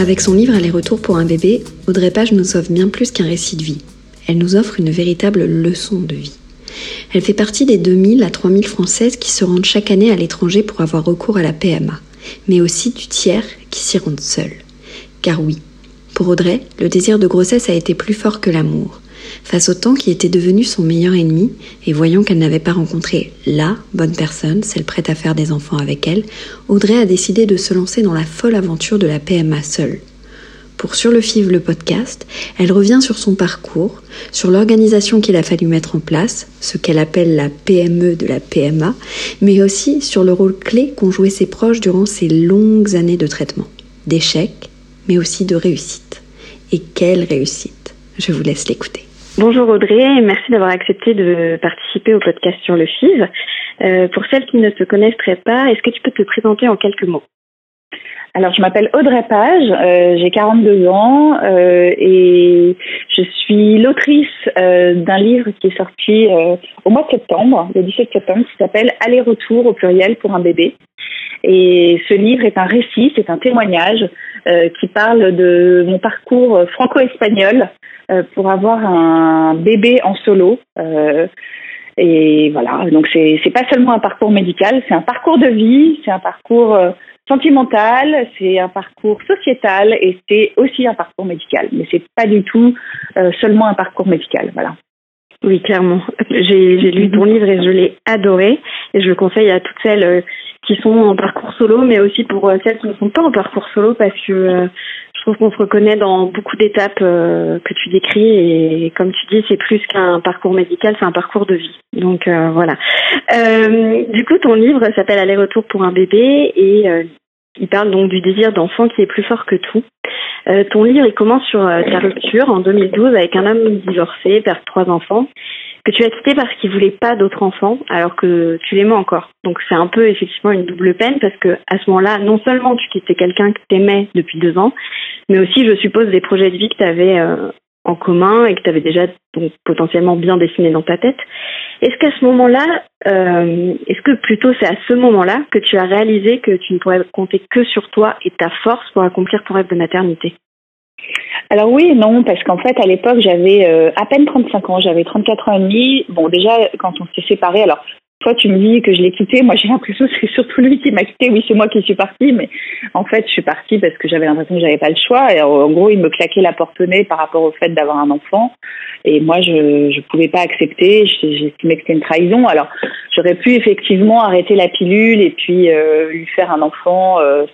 Avec son livre Aller-retour pour un bébé, Audrey Page nous offre bien plus qu'un récit de vie. Elle nous offre une véritable leçon de vie. Elle fait partie des 2000 à 3000 Françaises qui se rendent chaque année à l'étranger pour avoir recours à la PMA, mais aussi du tiers qui s'y rendent seuls. Car oui, pour Audrey, le désir de grossesse a été plus fort que l'amour. Face au temps qui était devenu son meilleur ennemi, et voyant qu'elle n'avait pas rencontré la bonne personne, celle prête à faire des enfants avec elle, Audrey a décidé de se lancer dans la folle aventure de la PMA seule. Pour Sur le FIV le podcast, elle revient sur son parcours, sur l'organisation qu'il a fallu mettre en place, ce qu'elle appelle la PME de la PMA, mais aussi sur le rôle clé qu'ont joué ses proches durant ces longues années de traitement, d'échecs, mais aussi de réussite. Et quelle réussite Je vous laisse l'écouter. Bonjour Audrey, merci d'avoir accepté de participer au podcast sur le FIV. Euh, pour celles qui ne te connaîtraient pas, est-ce que tu peux te présenter en quelques mots? Alors, je m'appelle Audrey Page, euh, j'ai 42 ans euh, et je suis l'autrice euh, d'un livre qui est sorti au mois de septembre, le 17 septembre, qui s'appelle Aller-retour au pluriel pour un bébé. Et ce livre est un récit, c'est un témoignage qui parle de mon parcours franco-espagnol pour avoir un bébé en solo. et voilà, donc c'est pas seulement un parcours médical, c'est un parcours de vie, c'est un parcours sentimental, c'est un parcours sociétal et c'est aussi un parcours médical. Mais c'est pas du tout euh, seulement un parcours médical. Voilà. Oui, clairement. J'ai lu ton livre et je l'ai adoré et je le conseille à toutes celles euh, qui sont en parcours solo, mais aussi pour euh, celles qui ne sont pas en parcours solo parce que trouve qu'on se reconnaît dans beaucoup d'étapes euh, que tu décris et comme tu dis, c'est plus qu'un parcours médical, c'est un parcours de vie. Donc euh, voilà. Euh, du coup, ton livre s'appelle Aller-retour pour un bébé et il parle donc du désir d'enfant qui est plus fort que tout. ton livre, il commence sur ta rupture en 2012 avec un homme divorcé, père de trois enfants que tu as quitté parce qu'il voulait pas d'autres enfants, alors que tu l'aimais encore. Donc c'est un peu effectivement une double peine parce que à ce moment-là, non seulement tu quittais quelqu'un que t'aimais depuis deux ans, mais aussi je suppose des projets de vie que tu avais euh, en commun et que tu avais déjà potentiellement bien dessinés dans ta tête. Est-ce qu'à ce, moment-là, euh, est-ce que plutôt c'est à ce moment-là que tu as réalisé que tu ne pourrais compter que sur toi et ta force pour accomplir ton rêve de maternité? Alors oui non, parce qu'en fait, à l'époque, j'avais euh, à peine 35 ans, j'avais 34 ans et demi. Bon, déjà, quand on s'est séparés, alors toi, tu me dis que je l'ai quitté. Moi, j'ai l'impression que c'est surtout lui qui m'a quitté. Oui, c'est moi qui suis partie, mais en fait, je suis partie parce que j'avais l'impression que j'avais pas le choix. Et en gros, il me claquait la porte au nez par rapport au fait d'avoir un enfant. Et moi, je je pouvais pas accepter. J'estimais que c'était une trahison. Alors, j'aurais pu effectivement arrêter la pilule et puis euh, lui faire un enfant euh,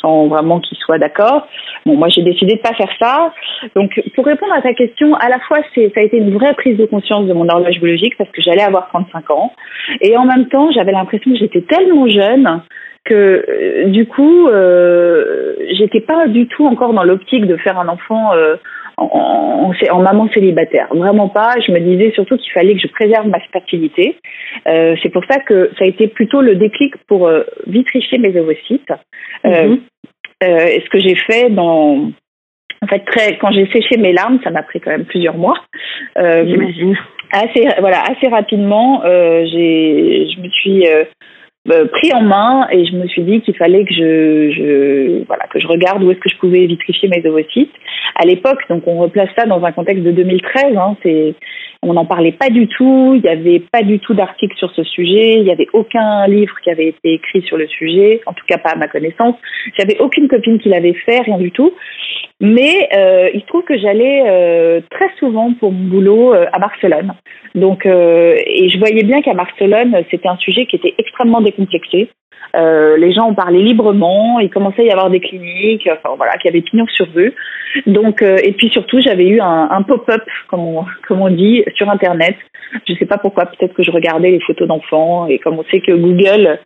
sans vraiment qu'il soit d'accord. Bon, moi j'ai décidé de pas faire ça. Donc pour répondre à ta question, à la fois ça a été une vraie prise de conscience de mon horloge biologique parce que j'allais avoir 35 ans et en même temps j'avais l'impression que j'étais tellement jeune que euh, du coup euh, j'étais pas du tout encore dans l'optique de faire un enfant euh, en, en, maman célibataire. Vraiment pas. Je me disais surtout qu'il fallait que je préserve ma fertilité. Euh, c'est pour ça que ça a été plutôt le déclic pour vitrifier mes ovocytes. Mhm. ce que j'ai fait dans en fait, très, quand j'ai séché mes larmes, ça m'a pris quand même plusieurs mois. J'imagine. Assez, voilà, assez rapidement, j'ai, je me suis pris en main et je me suis dit qu'il fallait que je, je, voilà que je regarde où est-ce que je pouvais vitrifier mes ovocytes. À l'époque, donc on replace ça dans un contexte de 2013. Hein, c'est on n'en parlait pas du tout, il n'y avait pas du tout d'article sur ce sujet, il n'y avait aucun livre qui avait été écrit sur le sujet, en tout cas pas à ma connaissance. J'avais aucune copine qui l'avait fait, rien du tout. Mais euh, il se trouve que j'allais euh, très souvent pour mon boulot euh, à Barcelone. Donc, et je voyais bien qu'à Barcelone, c'était un sujet qui était extrêmement décomplexé. Euh, les gens en parlaient librement, il commençait à y avoir des cliniques, enfin voilà, qui avaient pignon sur rue. Donc, euh, et puis surtout, j'avais eu un, un pop-up, comme on, comme on dit, sur Internet. Je ne sais pas pourquoi, peut-être que je regardais les photos d'enfants, et comme on sait que Google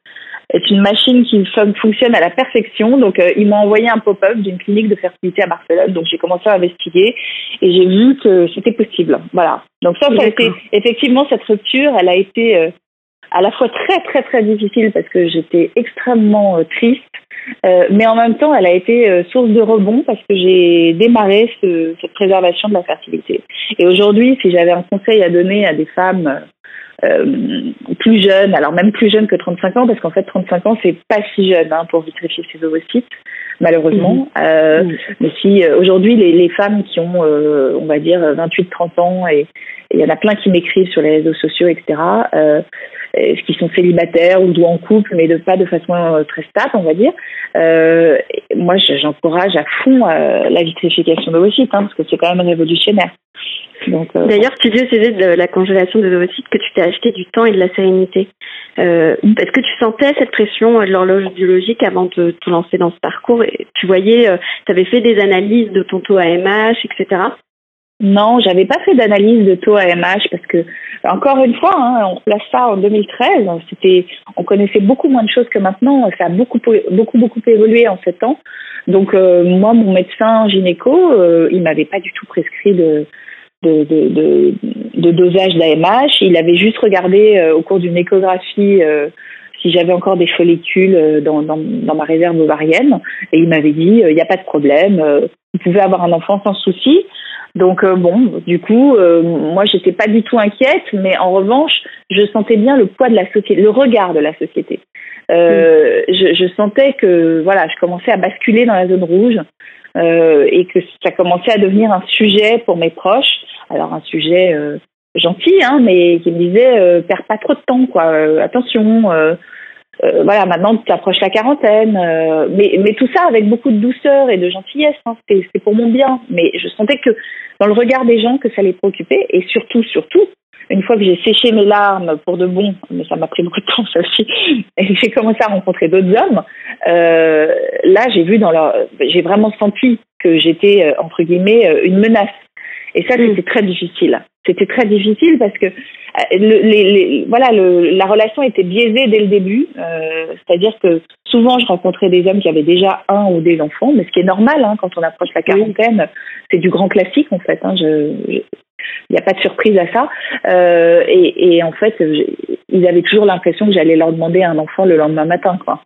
est une machine qui fonctionne à la perfection. Donc, euh, il m'a envoyé un pop-up d'une clinique de fertilité à Barcelone. Donc, j'ai commencé à investiguer et j'ai vu que c'était possible. Voilà. Donc, ça, ça a été, effectivement, cette rupture, elle a été à la fois très très très difficile parce que j'étais extrêmement euh, triste, euh, mais en même temps elle a été euh, source de rebond parce que j'ai démarré ce, cette préservation de la fertilité. Et aujourd'hui, si j'avais un conseil à donner à des femmes plus jeunes, alors même plus jeunes que 35 ans, parce qu'en fait 35 ans c'est pas si jeune hein, pour vitrifier ses ovocytes, malheureusement. Mmh. Mmh. Mais si aujourd'hui les, les, femmes qui ont, on va dire 28-30 ans et il y en a plein qui m'écrivent sur les réseaux sociaux, etc. Euh, qui sont célibataires ou en couple, mais de, pas de façon euh, très stable, on va dire. Euh, moi, j'encourage à fond euh, la vitrification d'ovocytes, hein, parce que c'est quand même révolutionnaire. Euh, D'ailleurs, tu dis au sujet de la congélation des ovocytes que tu t'es acheté du temps et de la sérénité. Euh, Est-ce que tu sentais cette pression de l'horloge biologique avant de te lancer dans ce parcours? Tu voyais, tu avais fait des analyses de ton taux AMH, etc. Non, j'avais pas fait d'analyse de taux AMH parce que encore une fois, hein, on place ça en 2013. C'était, on connaissait beaucoup moins de choses que maintenant. Ça a beaucoup, beaucoup, beaucoup évolué en sept ans. Donc euh, moi, mon médecin gynéco, euh, il m'avait pas du tout prescrit de de, de, de, dosage d'AMH. Il avait juste regardé euh, au cours d'une échographie si j'avais encore des follicules dans, dans, dans, ma réserve ovarienne. Et il m'avait dit, il n'y a pas de problème, vous pouvez avoir un enfant sans souci. Donc euh, bon, du coup, euh, moi j'étais pas du tout inquiète, mais en revanche, je sentais bien le poids de la société, le regard de la société. Euh, mm. je, je, sentais que voilà, je commençais à basculer dans la zone rouge et que ça commençait à devenir un sujet pour mes proches. Alors un sujet gentil, hein, mais qui me disait perds pas trop de temps, quoi. attention. Euh, voilà, maintenant tu approches la quarantaine, euh, mais, mais tout ça avec beaucoup de douceur et de gentillesse, hein, c'est pour mon bien. Mais je sentais que dans le regard des gens que ça les préoccupait, et surtout, surtout, une fois que j'ai séché mes larmes pour de bon, mais ça m'a pris beaucoup de temps ça aussi, et j'ai commencé à rencontrer d'autres hommes, euh, là j'ai vu dans leur, j'ai vraiment senti que j'étais entre guillemets une menace. Et ça, mm. c'était très difficile. C'était très difficile parce que euh, les, voilà, le, la relation était biaisée dès le début. Euh, C'est-à-dire que souvent, je rencontrais des hommes qui avaient déjà un ou des enfants, mais ce qui est normal hein, quand on approche la quarantaine, c'est du grand classique en fait. Hein, il n'y a pas de surprise à ça. Euh, et, et, en fait, ils avaient toujours l'impression que j'allais leur demander un enfant le lendemain matin, quoi.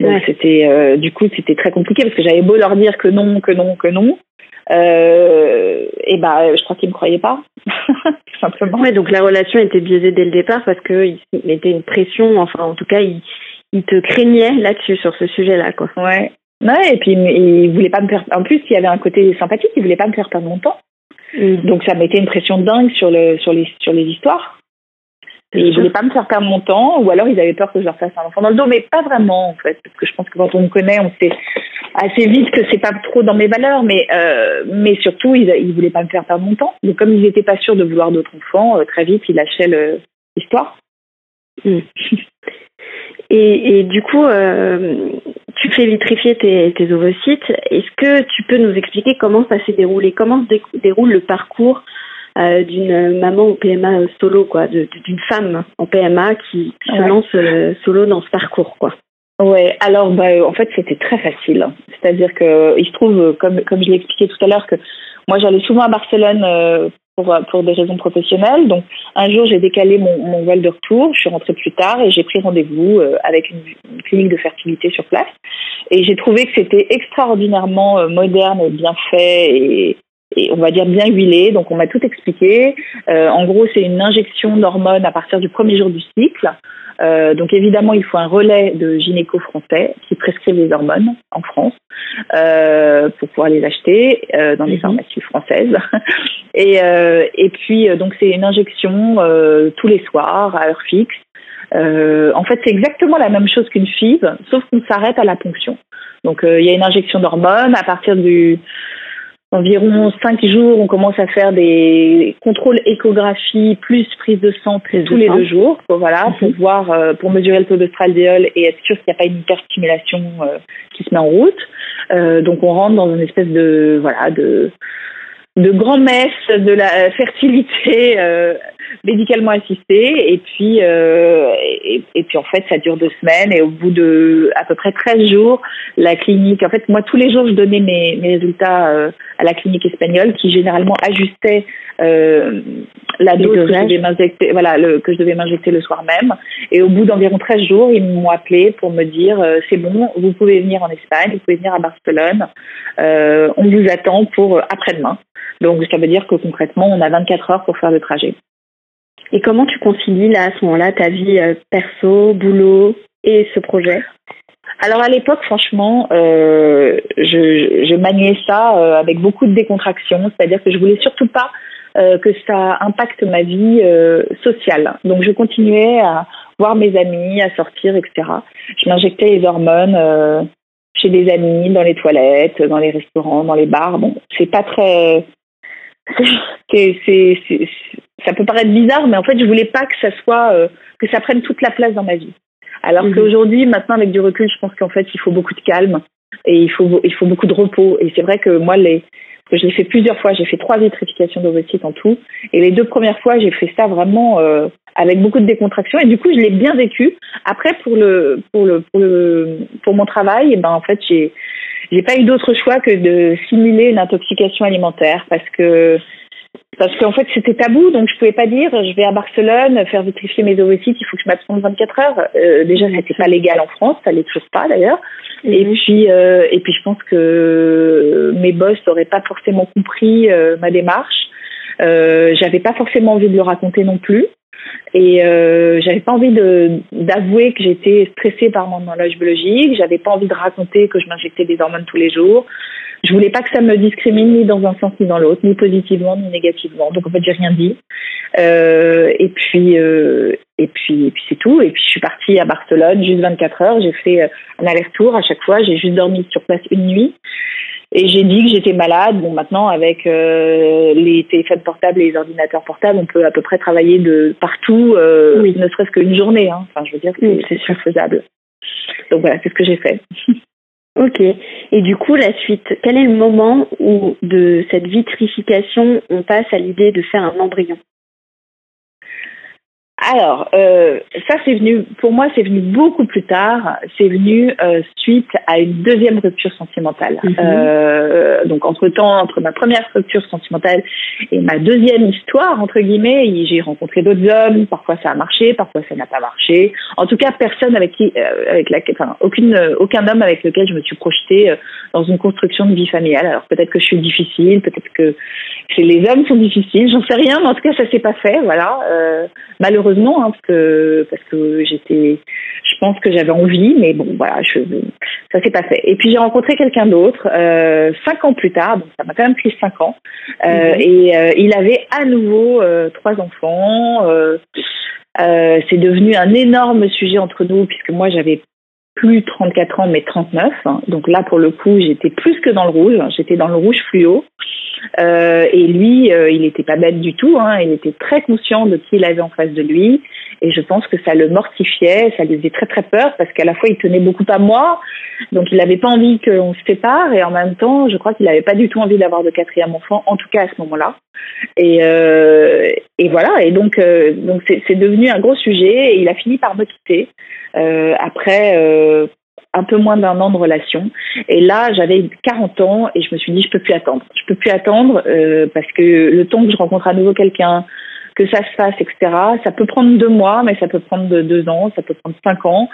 Donc c'était, euh, du coup, c'était très compliqué parce que j'avais beau leur dire que non, que non, que non, et bah, je crois qu'ils me croyaient pas, tout simplement. Ouais, donc la relation était biaisée dès le départ parce qu'il mettait une pression, enfin en tout cas, il, il te craignait là-dessus, sur ce sujet-là, quoi. Ouais. Ouais, et puis il voulait pas me faire. En plus, il y avait un côté sympathique, il voulait pas me faire perdre mon temps. Mm. Donc ça mettait une pression dingue sur le sur les sur les histoires. Et ils voulaient pas me faire perdre mon temps, ou alors ils avaient peur que je leur fasse un enfant dans le dos, mais pas vraiment en fait, parce que je pense que quand on me connaît, on sait assez vite que c'est pas trop dans mes valeurs, mais euh, mais surtout ils, ils voulaient pas me faire perdre mon temps. Donc comme ils n'étaient pas sûrs de vouloir d'autres enfants, euh, très vite ils lâchaient l'histoire. Hmm. Et, et, du coup, euh, tu fais vitrifier tes, tes ovocytes. Est-ce que tu peux nous expliquer comment ça s'est déroulé? Comment se déroule le parcours euh, d'une maman au PMA solo, quoi, d'une femme en PMA qui, se lance euh, solo dans ce parcours, quoi. Ouais, alors bah, en fait c'était très facile. C'est-à-dire que il se trouve, comme comme je l'ai expliqué tout à l'heure, que moi j'allais souvent à Barcelone euh, pour pour des raisons professionnelles. Donc un jour j'ai décalé mon, mon vol de retour, je suis rentrée plus tard et j'ai pris rendez-vous avec une, une, clinique de fertilité sur place. Et j'ai trouvé que c'était extraordinairement moderne et bien fait et on va dire bien huilé. Donc on m'a tout expliqué. Euh, en gros, c'est une injection d'hormones à partir du premier jour du cycle. Euh, donc évidemment, il faut un relais de gynéco français qui prescrit les hormones en France euh, pour pouvoir les acheter euh, dans les mhm. pharmacies françaises. et, et puis donc c'est une injection tous les soirs à heure fixe. en fait, c'est exactement la même chose qu'une FIV, sauf qu'on s'arrête à la ponction. Donc il y a une injection d'hormones à partir du environ cinq jours, on commence à faire des contrôles échographie plus prise de sang tous les deux jours, pour, voilà, pour mhm. voir, euh, pour mesurer le taux d'ostradiol et être sûr qu'il n'y a pas une hyperstimulation euh, qui se met en route. Euh, donc on rentre dans une espèce de voilà de de grand-messe de la fertilité médicalement assistée. Et puis euh, et, et, puis en fait ça dure deux semaines. Et au bout de à peu près 13 jours la clinique en fait moi tous les jours je donnais mes, mes résultats euh, à la clinique espagnole qui généralement ajustait euh, la dose que je devais m'injecter voilà le, que je devais m'injecter le soir même. Et au bout d'environ 13 jours ils m'ont appelé pour me dire euh, c'est bon vous pouvez venir en Espagne vous pouvez venir à Barcelone. On vous attend pour après-demain. Donc ça veut dire que concrètement, on a 24 heures pour faire le trajet. Et comment tu concilies là à ce moment-là ta vie euh, perso, boulot et ce projet? Alors à l'époque, franchement, euh, je, je, maniais ça euh, avec beaucoup de décontraction, c'est-à-dire que je voulais surtout pas que ça impacte ma vie sociale. Donc je continuais à voir mes amis, à sortir, etc. Je m'injectais les hormones chez des amis, dans les toilettes, dans les restaurants, dans les bars. Bon, c'est pas très c'est, ça peut paraître bizarre, mais en fait, je voulais pas que ça soit, euh, que ça prenne toute la place dans ma vie. Alors mhm. qu'aujourd'hui, maintenant, avec du recul, je pense qu'en fait, il faut beaucoup de calme et il faut, il faut beaucoup de repos. Et c'est vrai que moi, les, je l'ai fait plusieurs fois, j'ai fait trois vitrifications d'ovocytes en tout. Et les deux premières fois, j'ai fait ça vraiment euh, avec beaucoup de décontraction. Et du coup, je l'ai bien vécu. Après, pour le, pour le, pour le, pour mon travail, eh ben en fait, j'ai, j'ai pas eu d'autre choix que de simuler une intoxication alimentaire parce que parce qu'en fait c'était tabou. Donc je pouvais pas dire je vais à Barcelone faire vitrifier mes ovocytes il faut que je m'absente 24 heures. Euh, déjà c'était pas légal en France ça l'est toujours pas d'ailleurs. Mhm. et puis euh, et puis je pense que mes boss n'auraient pas forcément compris euh, ma démarche. Euh, j'avais pas forcément envie de le raconter non plus et euh, j'avais pas envie de d'avouer que j'étais stressée par mon horloge biologique. J'avais pas envie de raconter que je m'injectais des hormones tous les jours. Je voulais pas que ça me discrimine ni dans un sens ni dans l'autre, ni positivement ni négativement. Donc en fait, j'ai rien dit. Euh, et puis euh, et puis et puis c'est tout. Et puis je suis partie à Barcelone juste 24 heures. J'ai fait un aller-retour à chaque fois. J'ai juste dormi sur place une nuit. Et j'ai dit que j'étais malade. Bon, maintenant, avec euh, les téléphones portables et les ordinateurs portables, on peut à peu près travailler de partout, euh, ne serait-ce qu'une journée. Hein. Enfin, je veux dire, c'est faisable. Donc voilà, c'est ce que j'ai fait. Ok. Et du coup, la suite, quel est le moment où de cette vitrification, on passe à l'idée de faire un embryon? Alors, euh, ça c'est venu, pour moi c'est venu beaucoup plus tard, c'est venu euh, suite à une deuxième rupture sentimentale. Mhm. Euh, donc entre-temps, entre ma première rupture sentimentale et ma deuxième histoire, entre guillemets, j'ai rencontré d'autres hommes, parfois ça a marché, parfois ça n'a pas marché. En tout cas, personne avec qui, euh, avec laquelle, enfin, aucune, aucun homme avec lequel je me suis projetée euh, dans une construction de vie familiale. Alors peut-être que je suis difficile, peut-être que les hommes sont difficiles, j'en sais rien, mais en tout cas ça s'est pas fait, voilà. malheureusement, malheureusement, hein, parce que parce que j'étais, je pense que j'avais envie, mais bon, voilà, je, ça s'est pas fait. Et puis j'ai rencontré quelqu'un d'autre euh, cinq ans plus tard, donc ça m'a quand même pris cinq ans, euh, mhm. et euh, il avait à nouveau trois enfants. c'est devenu un énorme sujet entre nous puisque moi j'avais plus 34 ans, mais 39. Donc là, pour le coup, j'étais plus que dans le rouge. J'étais dans le rouge fluo. Euh, et lui, euh, il n'était pas bête du tout. Hein. Il était très conscient de qui il avait en face de lui. Et je pense que ça le mortifiait, ça lui faisait très très peur parce qu'à la fois il tenait beaucoup à moi, donc il n'avait pas envie qu'on se sépare et en même temps, je crois qu'il n'avait pas du tout envie d'avoir de quatrième enfant, en tout cas à ce moment-là. Et, euh, voilà. Et donc euh, donc c'est devenu un gros sujet. Et il a fini par me quitter euh, après un peu moins d'un an de relation. Et là, j'avais 40 ans et je me suis dit, je peux plus attendre. Je peux plus attendre parce que le temps que je rencontre à nouveau quelqu'un, que ça se fasse, etc., ça peut prendre deux mois, mais ça peut prendre deux ans, ça peut prendre cinq ans.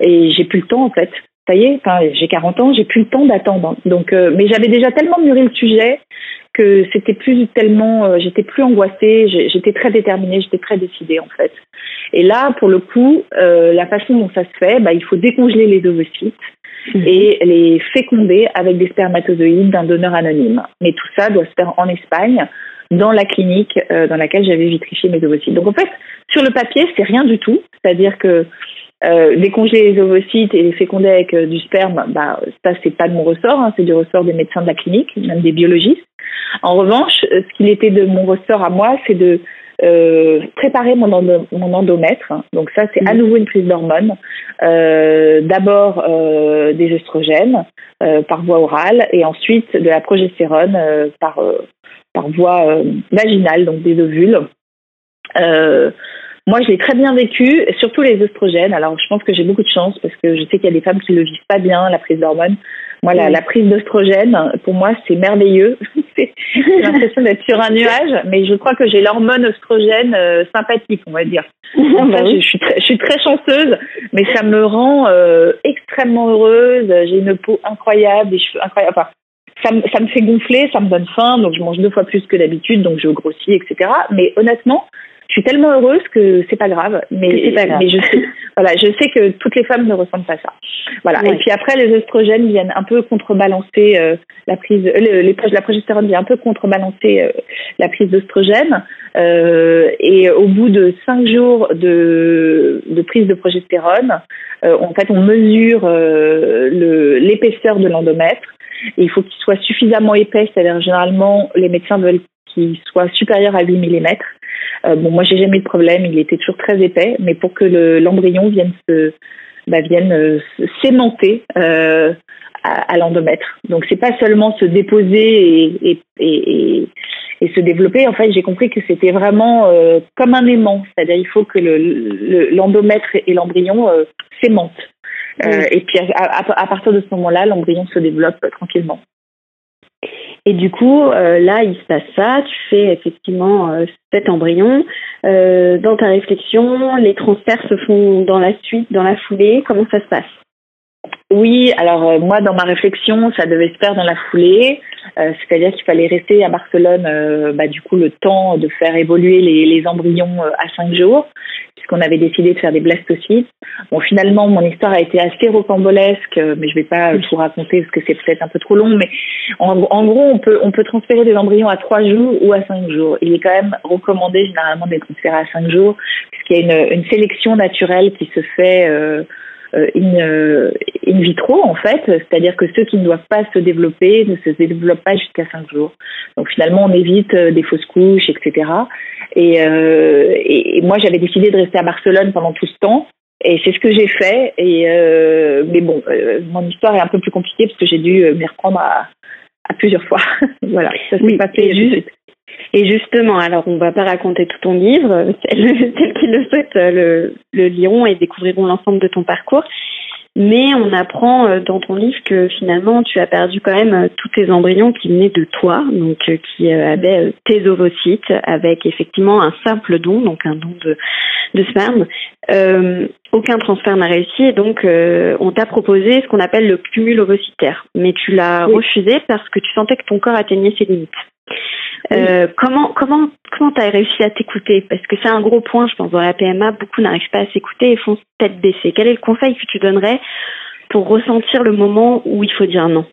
Et j'ai plus le temps, en fait. Ça y est, enfin, j'ai 40 ans, j'ai plus le temps d'attendre. Donc, euh, mais j'avais déjà tellement mûri le sujet que c'était plus tellement, j'étais plus angoissée, j'étais très déterminée, j'étais très décidée en fait. Et là, pour le coup, la façon dont ça se fait, bah, il faut décongeler les ovocytes mhm. et les féconder avec des spermatozoïdes d'un donneur anonyme. Mais tout ça doit se faire en Espagne, dans la clinique dans laquelle j'avais vitrifié mes ovocytes. Donc en fait, sur le papier, c'est rien du tout. C'est-à-dire que euh, décongeler les ovocytes et les féconder avec euh, du sperme, bah, ça, c'est pas de mon ressort, hein, c'est du ressort des médecins de la clinique, même des biologistes. En revanche, euh, ce qu'il était de mon ressort à moi, c'est de euh, préparer mon, mon endomètre. Donc ça, c'est à mmh. nouveau une prise d'hormones. Euh, D'abord euh, des oestrogènes par voie orale et ensuite de la progestérone par, par voie vaginale, donc des ovules. Euh, moi, je l'ai très bien vécu, surtout les oestrogènes. Alors, je pense que j'ai beaucoup de chance parce que je sais qu'il y a des femmes qui ne le vivent pas bien, la prise d'hormones. Moi, la, prise d'oestrogène, pour moi, c'est merveilleux. j'ai l'impression d'être sur un nuage, mais je crois que j'ai l'hormone oestrogène euh, sympathique, on va dire. Bah je, suis très, je suis très chanceuse, mais ça me rend euh, extrêmement heureuse. J'ai une peau incroyable, des cheveux incroyables. Enfin, ça me, ça me fait gonfler, ça me donne faim, donc je mange deux fois plus que d'habitude, donc je grossis, etc. Mais honnêtement, je suis tellement heureuse que c'est pas grave. Mais, pas grave. mais je sais, voilà, je sais que toutes les femmes ne ressentent pas ça. Voilà. Et puis après, les oestrogènes viennent un peu contrebalancer euh, la prise, euh, les, la progestérone vient un peu contrebalancer euh, la prise d'oestrogène. et au bout de cinq jours de, de prise de progestérone, en fait, on mesure l'épaisseur de l'endomètre. Il faut qu'il soit suffisamment épais, c'est-à-dire généralement les médecins veulent qu'il soit supérieur à 8 mm. Euh, bon, moi, j'ai jamais eu de problème. Il était toujours très épais, mais pour que l'embryon vienne se, bah, vienne euh, euh, à, l'endomètre. Donc, c'est pas seulement se déposer et, et, et, se développer. En fait, j'ai compris que c'était vraiment comme un aimant, c'est-à-dire il faut que l'endomètre le, et l'embryon s'aimantent. Et puis à, partir de ce moment-là, l'embryon se développe tranquillement. Et du coup, euh, là, il se passe ça. Tu fais effectivement euh, cet embryon. Euh, dans ta réflexion, les transferts se font dans la suite, dans la foulée. Comment ça se passe? Oui, alors moi dans ma réflexion, ça devait se faire dans la foulée, c'est-à-dire qu'il fallait rester à Barcelone, bah, du coup le temps de faire évoluer les, les embryons à cinq jours qu'on avait décidé de faire des blastocytes. Bon, finalement, mon histoire a été assez rocambolesque, mais je ne vais pas tout raconter parce que c'est peut-être un peu trop long. Mais en, gros, on peut, on peut transférer des embryons à trois jours ou à cinq jours. Il est quand même recommandé généralement de les transférer à cinq jours, puisqu'il y a une, une sélection naturelle qui se fait. Euh, euh, euh, in, vitro en fait, c'est-à-dire que ceux qui ne doivent pas se développer ne se développent pas jusqu'à 5 jours. Donc finalement on évite euh, des fausses couches, etc. Et, et, moi j'avais décidé de rester à Barcelone pendant tout ce temps. Et c'est ce que j'ai fait. Et mais bon, mon histoire est un peu plus compliquée parce que j'ai dû m'y reprendre à, à plusieurs fois. voilà, ça s'est passé juste. Et justement, alors on va pas raconter tout ton livre, celles, qui le souhaitent le, le liront et découvriront l'ensemble de ton parcours. Mais on apprend euh, dans ton livre que finalement tu as perdu quand même euh, tous tes embryons qui venaient de toi, donc euh, qui avaient tes ovocytes, avec effectivement un simple don, donc un don de, de sperme. Euh, aucun transfert n'a réussi et donc on t'a proposé ce qu'on appelle le cumul ovocytaire, mais tu l'as refusé parce que tu sentais que ton corps atteignait ses limites. Euh, comment comment comment t'as réussi à t'écouter? Parce que c'est un gros point, je pense, dans la PMA, beaucoup n'arrivent pas à s'écouter et font tête baissée. Quel est le conseil que tu donnerais pour ressentir le moment où il faut dire non?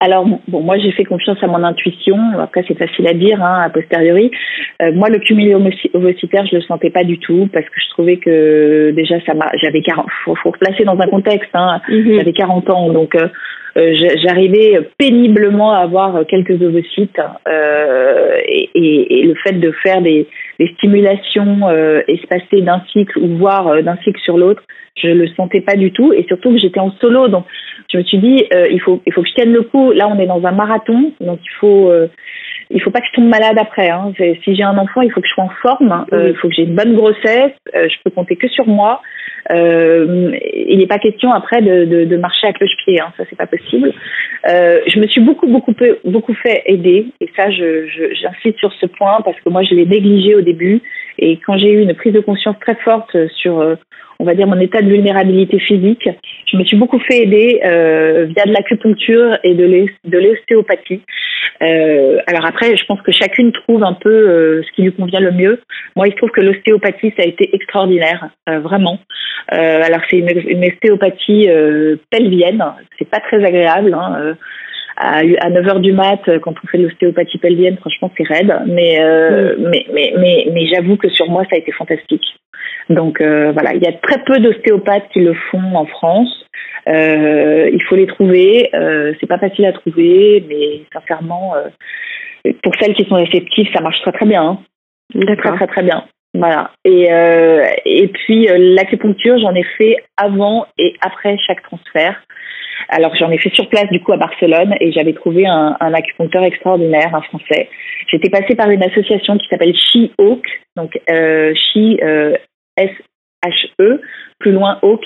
Alors, bon, moi, j'ai fait confiance à mon intuition. Après, c'est facile à dire, hein, a posteriori. Euh, moi, le cumul ovocytaire, je le sentais pas du tout parce que je trouvais que déjà, ça m'a, j'avais 40, faut, faut replacer dans un contexte, hein, mhm. j'avais 40 ans, donc euh, j'arrivais péniblement à avoir quelques ovocytes euh, et, et, et, le fait de faire des, des stimulations euh, espacées d'un cycle ou voire d'un cycle sur l'autre, je le sentais pas du tout. Et surtout que j'étais en solo donc je me suis dit il faut il faut que je tienne le coup. Là on est dans un marathon donc il faut il faut pas que je tombe malade après. Hein. Si j'ai un enfant, il faut que je sois en forme, euh, il faut que j'ai une bonne grossesse, euh, je peux compter que sur moi. Euh, il n'est pas question après de, de, de marcher à cloche-pied, hein. ça c'est pas possible. Euh, je me suis beaucoup beaucoup beaucoup fait aider et ça je, j'insiste sur ce point parce que moi je l'ai négligé au début Et quand j'ai eu une prise de conscience très forte sur, euh, on va dire, mon état de vulnérabilité physique, je me suis beaucoup fait aider euh, via de l'acupuncture et de l'ostéopathie. Euh, alors après, je pense que chacune trouve un peu ce qui lui convient le mieux. Moi, il se trouve que l'ostéopathie, ça a été extraordinaire, vraiment. Alors c'est une, une, ostéopathie pelvienne, c'est pas très agréable. Hein, à, à 9 heures du mat, quand on fait de l'ostéopathie pelvienne, franchement, c'est raide. Mais, mais, mais, mais, mais j'avoue que sur moi, ça a été fantastique. Donc voilà, il y a très peu d'ostéopathes qui le font en France. Euh, il faut les trouver. Euh, c'est pas facile à trouver, mais sincèrement, euh, pour celles qui sont réceptives, ça marche très très bien. Hein. D'accord. Très, très très bien. Voilà. Et euh, et puis euh, l'acupuncture, j'en ai fait avant et après chaque transfert. Alors j'en ai fait sur place du coup à Barcelone et j'avais trouvé un, un acupuncteur extraordinaire, un français. J'étais passée par une association qui s'appelle She Oak, donc euh, She S H E, plus loin Oak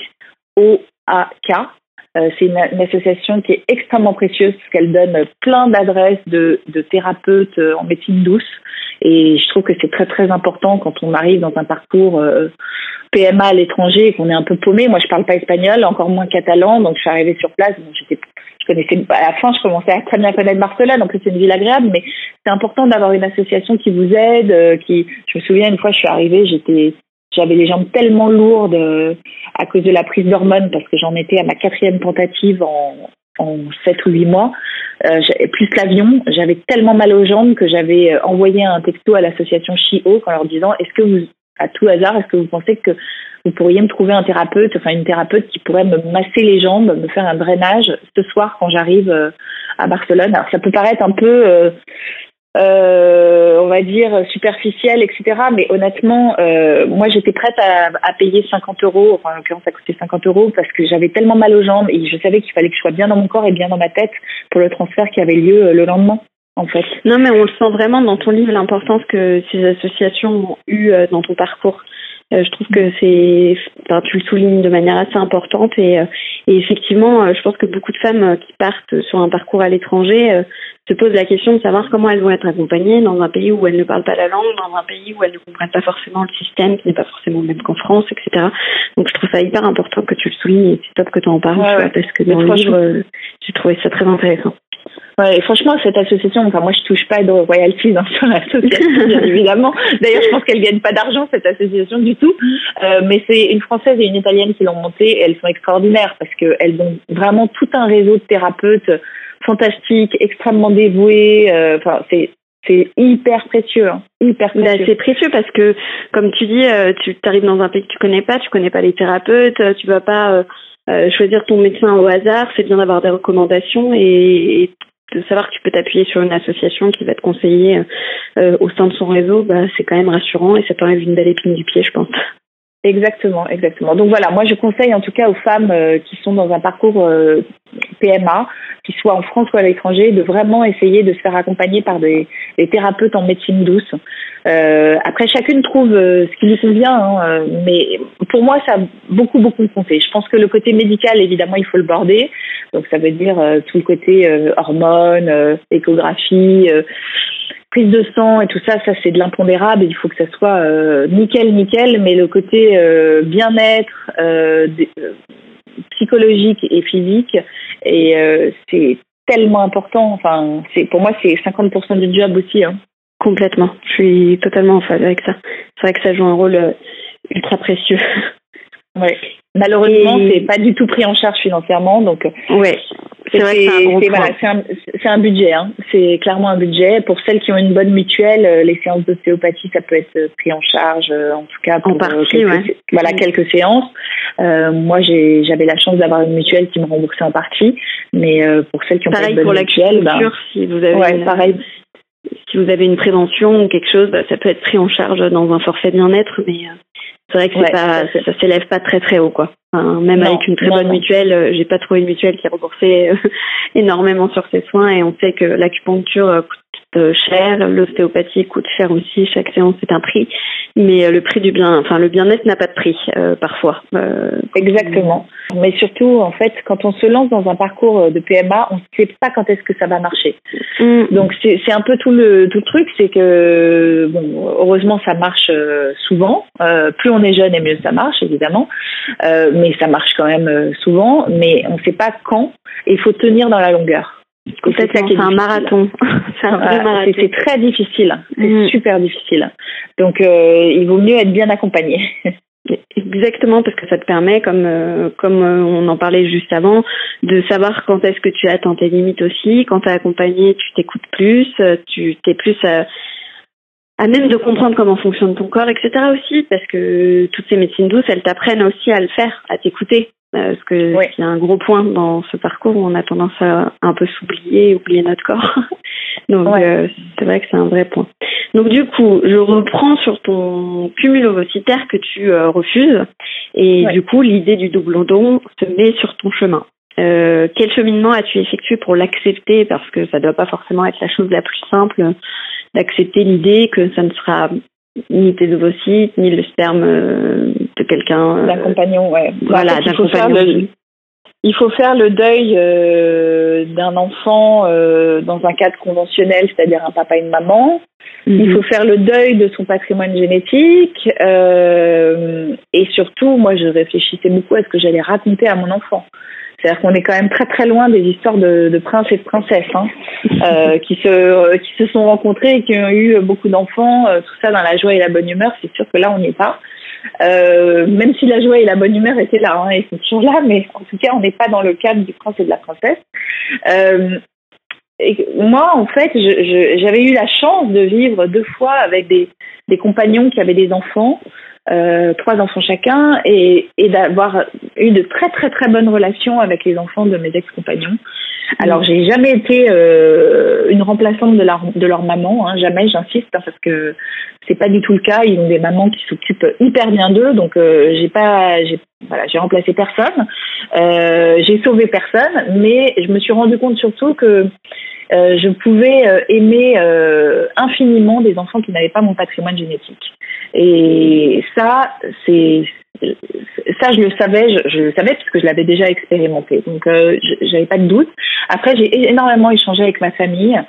O AK. Euh, c'est une, association qui est extrêmement précieuse parce qu'elle donne plein d'adresses de, thérapeutes euh, en médecine douce. Et je trouve que c'est très très important quand on arrive dans un parcours euh, PMA à l'étranger qu'on est un peu paumé. Moi, je parle pas espagnol, encore moins catalan, donc je suis arrivée sur place. j'étais, je connaissais à la fin, je commençais à très bien connaître Barcelone. Plus, c'est une ville agréable, mais c'est important d'avoir une association qui vous aide. qui, je me souviens une fois, je suis arrivée, j'étais j'avais les jambes tellement lourdes euh, à cause de la prise d'hormones parce que j'en étais à ma quatrième tentative en, en 7 ou 8 mois, euh, plus l'avion, j'avais tellement mal aux jambes que j'avais euh, envoyé un texto à l'association CHIO en leur disant est-ce que vous, à tout hasard, est-ce que vous pensez que vous pourriez me trouver un thérapeute, enfin une thérapeute qui pourrait me masser les jambes, me faire un drainage ce soir quand j'arrive à Barcelone? Alors ça peut paraître un peu euh, on va dire superficielle, etc. Mais honnêtement, euh, moi j'étais prête à, payer 50 euros, enfin en l'occurrence ça coûtait 50 euros parce que j'avais tellement mal aux jambes et je savais qu'il fallait que je sois bien dans mon corps et bien dans ma tête pour le transfert qui avait lieu euh, le lendemain. En fait. Non, mais on le sent vraiment dans ton livre l'importance que ces associations ont eu euh, dans ton parcours. Euh, je trouve que c'est, enfin, tu le soulignes de manière assez importante et, euh, et effectivement, euh, je pense que beaucoup de femmes qui partent sur un parcours à l'étranger se posent la question de savoir comment elles vont être accompagnées dans un pays où elles ne parlent pas la langue, dans un pays où elles ne comprennent pas forcément le système, qui n'est pas forcément le même qu'en France, etc. Donc je trouve ça hyper important que tu le soulignes et c'est top que tu en parles, parce que dans le livre, j'ai trouvé ça très intéressant. Ouais, et franchement, cette association, enfin, moi, je touche pas de royalties hein, sur l'association, bien évidemment. D'ailleurs, je pense qu'elle gagne pas d'argent, cette association, du tout. Euh, mais c'est une Française et une Italienne qui l'ont montée et elles sont extraordinaires parce qu'elles ont vraiment tout un réseau de thérapeutes fantastiques, extrêmement dévoués. Euh, c'est c'est hyper précieux, hein, hyper précieux. c'est précieux parce que, comme tu dis, euh, tu arrives dans un pays que tu connais pas, tu connais pas les thérapeutes, tu vas pas choisir ton médecin au hasard. C'est bien d'avoir des recommandations et, et de savoir que tu peux t'appuyer sur une association qui va te conseiller euh, au sein de son réseau, bah, c'est quand même rassurant et ça t'enlève une belle épine du pied, je pense. Exactement, exactement. Donc voilà, moi je conseille en tout cas aux femmes euh, qui sont dans un parcours euh, PMA, qu'ils soient en France ou à l'étranger, de vraiment essayer de se faire accompagner par des, thérapeutes en médecine douce. Euh, après, chacune trouve ce qui lui convient, hein, mais pour moi, ça a beaucoup, beaucoup compté. Je pense que le côté médical, évidemment, il faut le border. Donc ça veut dire tout le côté hormones, échographie prise de sang et tout ça, ça c'est de l'impondérable. Il faut que ça soit nickel, nickel. Mais le côté bien-être, psychologique et physique. Et euh, c'est tellement important. Enfin, c'est pour moi, c'est 50% du job aussi. Hein. Complètement. Je suis totalement en phase avec ça. C'est vrai que ça joue un rôle euh, ultra précieux. Ouais. Malheureusement, c'est pas du tout pris en charge financièrement, donc. Euh, ouais. C'est vrai c'est un, un, budget. Hein. C'est clairement un budget. Pour celles qui ont une bonne mutuelle, euh, les séances d'ostéopathie, ça peut être euh, pris en charge, en tout cas pour en partie, quelques, voilà quelques séances. Euh, moi, j'avais la chance d'avoir une mutuelle qui me remboursait en partie, mais pour celles qui ont pareil pas une bonne mutuelle, ben, si vous avez ouais, pareil. Si vous avez une prévention ou quelque chose, bah, ça peut être pris en charge dans un forfait bien-être, mais c'est vrai que pas, ça, s'élève pas très très haut quoi. même avec une très bonne mutuelle, euh, j'ai pas trouvé une mutuelle qui remboursait euh, énormément sur ses soins et on sait que l'acupuncture euh, coûte cher, l'ostéopathie coûte cher aussi, chaque séance est un prix, mais euh, le prix du bien, enfin le bien-être n'a pas de prix euh, parfois. Euh, Exactement. Mais surtout, en fait, quand on se lance dans un parcours de PMA, on ne sait pas quand est-ce que ça va marcher. Mm. Donc c'est un peu tout le tout le truc, c'est que bon, heureusement ça marche souvent. plus on est jeune et mieux ça marche, évidemment, mais ça marche quand même souvent. Mais on ne sait pas quand. Et il faut tenir dans la longueur. C'est un marathon. c'est un vrai marathon. C'est très difficile. C'est mm. super difficile. Donc, euh, il vaut mieux être bien accompagné. Exactement, parce que ça te permet, comme euh, comme euh, on en parlait juste avant, de savoir quand est-ce que tu atteins tes limites aussi. Quand tu es accompagné, tu t'écoutes plus, tu t'es plus à, même de comprendre comment fonctionne ton corps, etc. aussi, parce que toutes ces médecines douces, elles t'apprennent aussi à le faire, à t'écouter. Euh, parce que c'est un gros point dans ce parcours où on a tendance à un peu s'oublier, oublier notre corps. Donc euh, c'est vrai que c'est un vrai point. Donc du coup, je reprends sur ton cumul ovocytaire que tu euh, refuses et du coup l'idée du double don se met sur ton chemin. quel cheminement as-tu effectué pour l'accepter? Parce que ça ne doit pas forcément être la chose la plus simple d'accepter l'idée que ça ne sera ni tes ovocytes, ni le sperme euh, de quelqu'un. Euh, d'un compagnon, ouais. Voilà, d'un compagnon. Il faut faire le deuil euh, d'un enfant dans un cadre conventionnel, c'est-à-dire un papa et une maman. Il mhm. faut faire le deuil de son patrimoine génétique. et surtout, moi, je réfléchissais beaucoup à ce que j'allais raconter à mon enfant. C'est-à-dire qu'on est quand même très très loin des histoires de, princes et de princesses hein, euh, qui se qui se sont rencontrés et qui ont eu beaucoup d'enfants, euh, tout ça dans la joie et la bonne humeur. C'est sûr que là on n'y est pas. Euh, même si la joie et la bonne humeur étaient là, hein, ils sont toujours là, mais en tout cas on n'est pas dans le cadre du prince et de la princesse. Euh, moi, en fait, j'avais eu la chance de vivre deux fois avec des compagnons qui avaient des enfants euh, trois enfants chacun et, et d'avoir eu de très très très bonnes relations avec les enfants de mes ex-compagnons. Alors j'ai jamais été euh, une remplaçante de leur de leur maman, hein, jamais, j'insiste hein, parce que c'est pas du tout le cas. Ils ont des mamans qui s'occupent hyper bien d'eux, donc euh, j'ai pas j'ai voilà j'ai remplacé personne, euh, j'ai sauvé personne, mais je me suis rendu compte surtout que euh, je pouvais euh, aimer euh, infiniment des enfants qui n'avaient pas mon patrimoine génétique. Et ça, c'est ça, je le savais, je, le savais puisque je l'avais déjà expérimenté. Donc, j'avais pas de doute. Après, j'ai énormément échangé avec ma famille,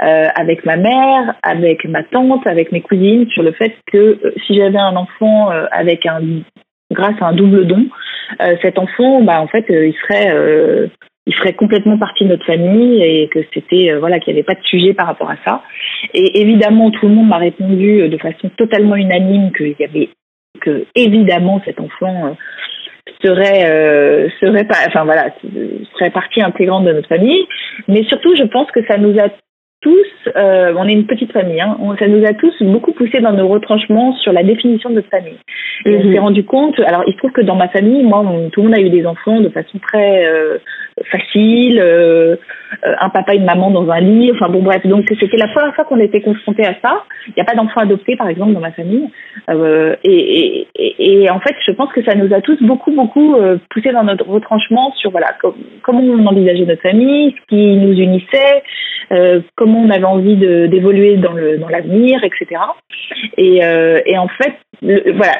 avec ma mère, avec ma tante, avec mes cousines sur le fait que si j'avais un enfant avec un grâce à un double don, cet enfant, bah en fait, il serait il ferait complètement partie de notre famille et que c'était euh, voilà qu'il n'y avait pas de sujet par rapport à ça. Et évidemment, tout le monde m'a répondu euh, de façon totalement unanime qu'il y avait que évidemment cet enfant euh, serait serait pas enfin voilà serait partie intégrante de notre famille. Mais surtout, je pense que ça nous a tous, euh, on est une petite famille, hein, ça nous a tous beaucoup poussé dans nos retranchements sur la définition de notre famille. Et on mhm. s'est rendu compte, alors il se trouve que dans ma famille, moi, tout le monde a eu des enfants de façon très euh, facile, euh, un papa et une maman dans un lit, enfin bon bref, donc c'était la première fois qu'on était confronté à ça. Il n'y a pas d'enfants adoptés, par exemple, dans ma famille. Et, et, et, en fait, je pense que ça nous a tous beaucoup, beaucoup poussé dans notre retranchement sur voilà comment on envisageait notre famille, ce qui nous unissait, comment on avait envie d'évoluer dans le dans l'avenir, etc. Et, euh, et, en fait, voilà,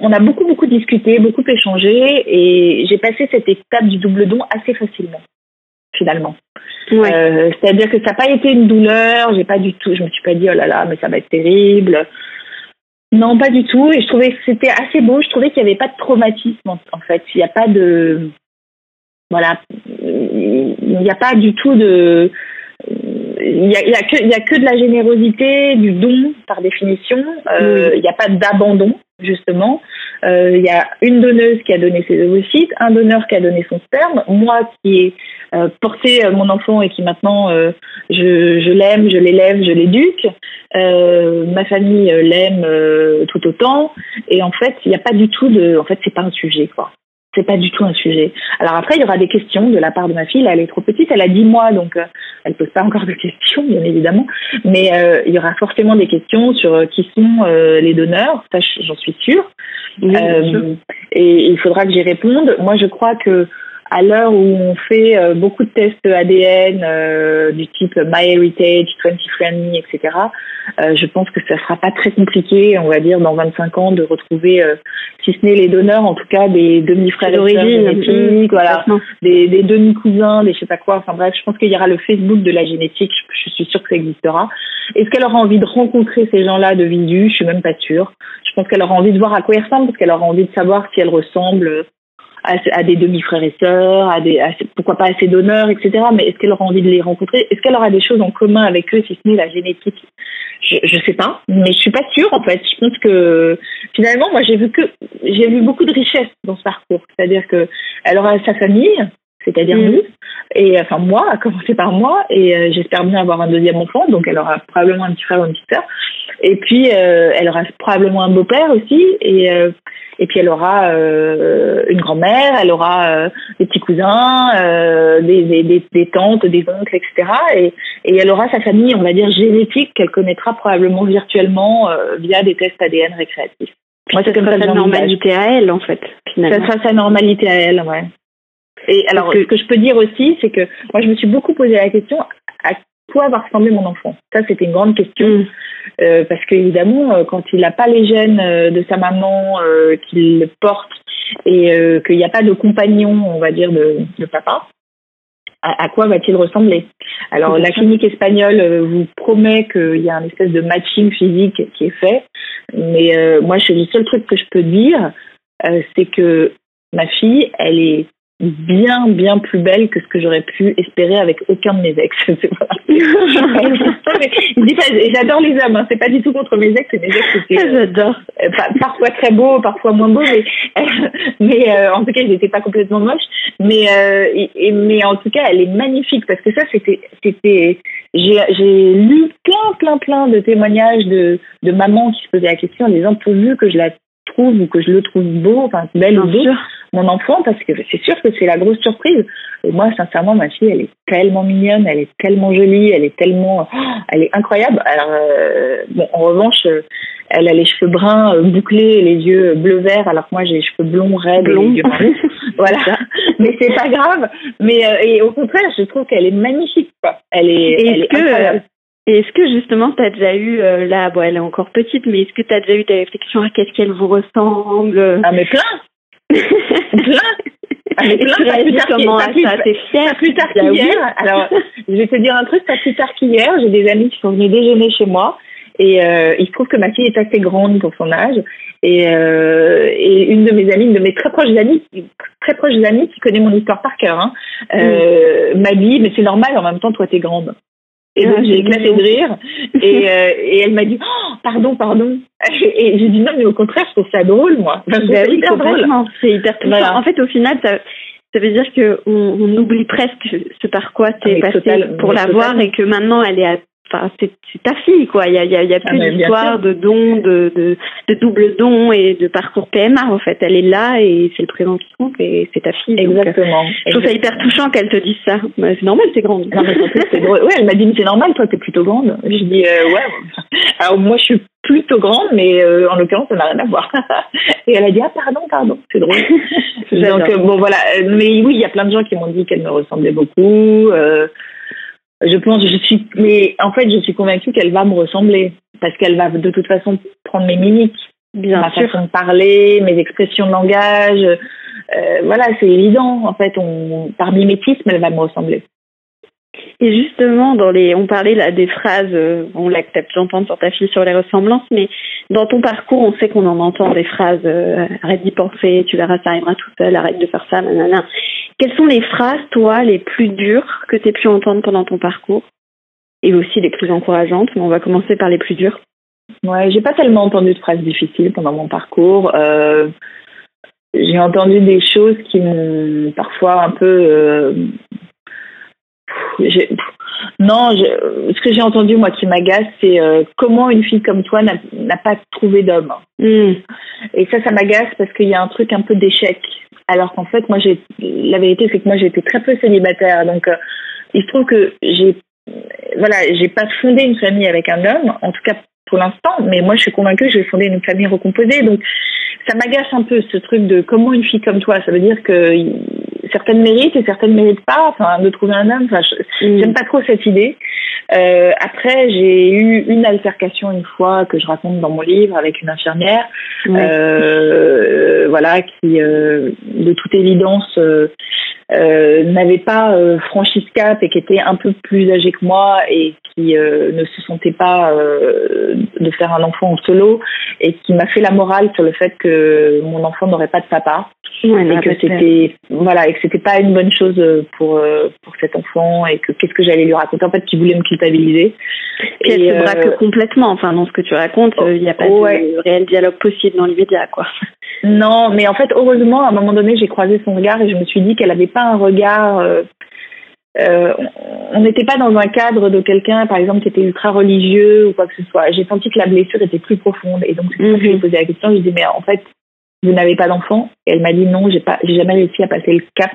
on a beaucoup beaucoup discuté, beaucoup échangé, et j'ai passé cette étape du double don assez facilement finalement. Euh, c'est-à-dire que ça n'a pas été une douleur, j'ai pas du tout, je me suis pas dit oh là là, mais ça va être terrible. Non, pas du tout. Et je trouvais que c'était assez beau. Je trouvais qu'il n'y avait pas de traumatisme en, fait. Il n'y a pas de, voilà, il n'y a pas du tout de, il n'y a, y a, que, y a que de la générosité, du don par définition. Euh, il n'y a pas d'abandon, justement. Euh, il y a une donneuse qui a donné ses ovocytes, un donneur qui a donné son sperme, moi qui ai euh, porté mon enfant et qui maintenant je, je l'aime, je l'élève, je l'éduque. ma famille l'aime tout autant. Et en fait, il n'y a pas du tout de... En fait, c'est pas un sujet, quoi c'est pas du tout un sujet. Alors après, il y aura des questions de la part de ma fille. elle est trop petite, elle a 10 mois, donc euh, elle pose pas encore de questions, bien évidemment. Mais euh, il y aura forcément des questions sur euh, qui sont les donneurs. Ça, j'en suis sûre. et il faudra que j'y réponde. Moi, je crois que à l'heure où on fait euh, beaucoup de tests ADN euh, du type MyHeritage, 20friendly, etc., euh, je pense que ça sera pas très compliqué, on va dire, dans 25 ans, de retrouver, si ce n'est les donneurs, en tout cas des demi-frères d'origine, mmh, voilà, des, des demi-cousins, des je sais pas quoi. Enfin bref, je pense qu'il y aura le Facebook de la génétique. Je, je suis sûre que ça existera. Est-ce qu'elle aura envie de rencontrer ces gens-là de visu Je suis même pas sûre. Je pense qu'elle aura envie de voir à quoi ils ressemblent, parce qu'elle aura envie de savoir si elle ressemble à, des demi-frères et sœurs, à des, pourquoi pas à ses donneurs, etc. Mais est-ce qu'elle aura envie de les rencontrer? Est-ce qu'elle aura des choses en commun avec eux, si ce n'est la génétique? Je, je sais pas, mais je suis pas sûre en fait. Je pense que finalement, moi, j'ai vu que j'ai vu beaucoup de richesse dans ce parcours. C'est-à-dire que elle aura sa famille, c'est-à-dire mm. nous, et enfin moi, à commencer par moi, et euh, j'espère bien avoir un deuxième enfant, donc elle aura probablement un petit frère ou une petite sœur, et puis euh, elle aura probablement un beau-père aussi, et euh, et puis elle aura une grand-mère, elle aura des petits cousins, des, des, des, tantes, des oncles, etc. Et, et elle aura sa famille, on va dire génétique, qu'elle connaîtra probablement virtuellement via des tests ADN récréatifs. Moi, c'est comme ça sa normalité à elle, en fait. Finalement. Ça sera sa normalité à elle, ouais. Et alors, ce que je peux dire aussi, c'est que moi, je me suis beaucoup posé la question à quoi va ressembler mon enfant? Ça, c'était une grande question. Mm. Euh, parce qu'évidemment, euh, quand il n'a pas les gènes euh, de sa maman euh, qu'il le porte et euh, qu'il n'y a pas de compagnon, on va dire, de, de papa, à, à quoi va-t-il ressembler? Alors, la clinique espagnole vous promet qu'il y a un espèce de matching physique qui est fait. Mais moi, le seul truc que je peux dire, c'est que ma fille, elle est bien, bien plus belle que ce que j'aurais pu espérer avec aucun de mes ex. J'adore les hommes, hein. c'est pas du tout contre mes ex, c'est mes ex c'était euh, J'adore. Euh, parfois très beaux, parfois moins beaux, mais, mais euh, en tout cas, ils n'étaient pas complètement moches. Mais, et, mais en tout cas, elle est magnifique parce que ça, c'était, c'était, j'ai lu plein, plein, plein de témoignages de, de mamans qui se posaient la question en disant pourvu que je la trouve ou que je le trouve beau, enfin belle ou beau, mon enfant, parce que c'est sûr que c'est la grosse surprise. Et moi, sincèrement, ma fille, elle est tellement mignonne, elle est tellement jolie, elle est tellement, oh, elle est incroyable. Alors, euh, bon, en revanche, euh, elle a les cheveux bruns euh, bouclés, les yeux bleu-vert, alors que moi j'ai les cheveux blonds, raides, et les yeux voilà. mais c'est pas grave. Mais et au contraire, je trouve qu'elle est magnifique. Quoi. Elle est, elle est incroyable. Et est-ce que justement, tu as déjà eu, euh, là, bon, elle est encore petite, mais est-ce que tu as déjà eu des réflexions à qu'est-ce qu'elle vous ressemble? Ah, mais plein Plus tard, comment pas plus, ça T'es fière plus tard qu'hier. Alors, je vais te dire un truc, pas plus tard qu'hier, j'ai des amis qui sont venus déjeuner chez moi. Et euh, il se trouve que ma fille est assez grande pour son âge. Et, euh, et une de mes amies, une de mes très proches amies, très proches amies qui connaît mon histoire par cœur, hein, euh, mm. m'a dit, mais c'est normal, en même temps, toi, t'es grande. Et donc j'ai éclaté de rire et, euh, et elle m'a dit oh, pardon pardon et, j'ai dit non mais au contraire je trouve ça drôle moi. Enfin, c'est hyper drôle. C'est hyper touchant. En fait au final ça, ça veut dire que on, oublie presque ce par quoi t'es ah, passé pour la voir et que maintenant elle est à enfin, c'est ta fille, quoi. Il y a, y a, y a plus ah, d'histoire de dons, de, de, de, double don et de parcours PMA, en fait. Elle est là et c'est le présent qui compte et c'est ta fille. Exactement. je trouve ça hyper touchant qu'elle te dise ça. c'est normal, c'est grande. Non, mais c'est drôle. Ouais, elle m'a dit, mais c'est normal, toi, t'es plutôt grande. Je dis, euh, ouais. Alors, moi, je suis plutôt grande, mais euh, en l'occurrence, ça n'a rien à voir. et elle a dit, ah, pardon, pardon. C'est drôle. Donc, euh, bon, voilà. Mais oui, il y a plein de gens qui m'ont dit qu'elle me ressemblait beaucoup. Euh, je pense, je suis, mais en fait, je suis convaincue qu'elle va me ressembler parce qu'elle va de toute façon prendre mes mimiques, Bien ma sûr. façon de parler, mes expressions de langage. Euh, voilà, c'est évident. En fait, on, par mimétisme, elle va me ressembler. Et justement, on parlait des phrases, euh, on l'a peut-être j'entends sur ta fille sur les ressemblances, mais dans ton parcours, on sait qu'on en entend des phrases, euh, arrête d'y penser, tu verras, ça arrivera tout seul, arrête de faire ça, nanana. Quelles sont les phrases, toi, les plus dures que tu aies pu entendre pendant ton parcours? Et aussi les plus encourageantes, mais on va commencer par les plus dures. Ouais, j'ai pas tellement entendu de phrases difficiles pendant mon parcours. Euh, j'ai entendu des choses qui m'ont parfois un peu euh, non, ce que j'ai entendu, moi, qui m'agace, c'est euh, comment une fille comme toi n'a pas trouvé d'homme. Hmm. Et ça, ça m'agace parce qu'il y a un truc un peu d'échec. Alors qu'en fait, moi, j'ai la vérité, c'est que moi, j'ai été très peu célibataire. Donc, euh, il se trouve que j'ai voilà, j'ai pas fondé une famille avec un homme, en tout cas pour l'instant, mais moi, je suis convaincue que je vais fonder une famille recomposée. Donc, ça m'agace un peu ce truc de comment une fille comme toi. Ça veut dire que certaines méritent et certaines méritent pas. Enfin, de trouver un homme. Enfin, mm. j'aime pas trop cette idée. Euh, après, j'ai eu une altercation une fois que je raconte dans mon livre avec une infirmière, euh, voilà, qui, euh, de toute évidence, euh, euh, n'avait pas franchi ce cap et qui était un peu plus âgée que moi et qui ne se sentait pas de faire un enfant en solo et qui m'a fait la morale sur le fait que mon enfant n'aurait pas de papa et que c'était voilà et que c'était pas une bonne chose pour pour cet enfant et que qu'est-ce que j'allais lui raconter? En fait qui voulait me culpabiliser et elle se braque complètement enfin dans ce que tu racontes il n'y a pas de réel dialogue possible dans l'immédiat quoi non, mais en fait, heureusement, à un moment donné, j'ai croisé son regard et je me suis dit qu'elle n'avait pas un regard. Euh, euh, on n'était pas dans un cadre de quelqu'un, par exemple, qui était ultra religieux ou quoi que ce soit. J'ai senti que la blessure était plus profonde et donc c'est pour ça que je lui ai mhm. posé la question. Je lui ai dit, mais en fait, vous n'avez pas d'enfant Et elle m'a dit non, j'ai pas, j'ai jamais réussi à passer le cap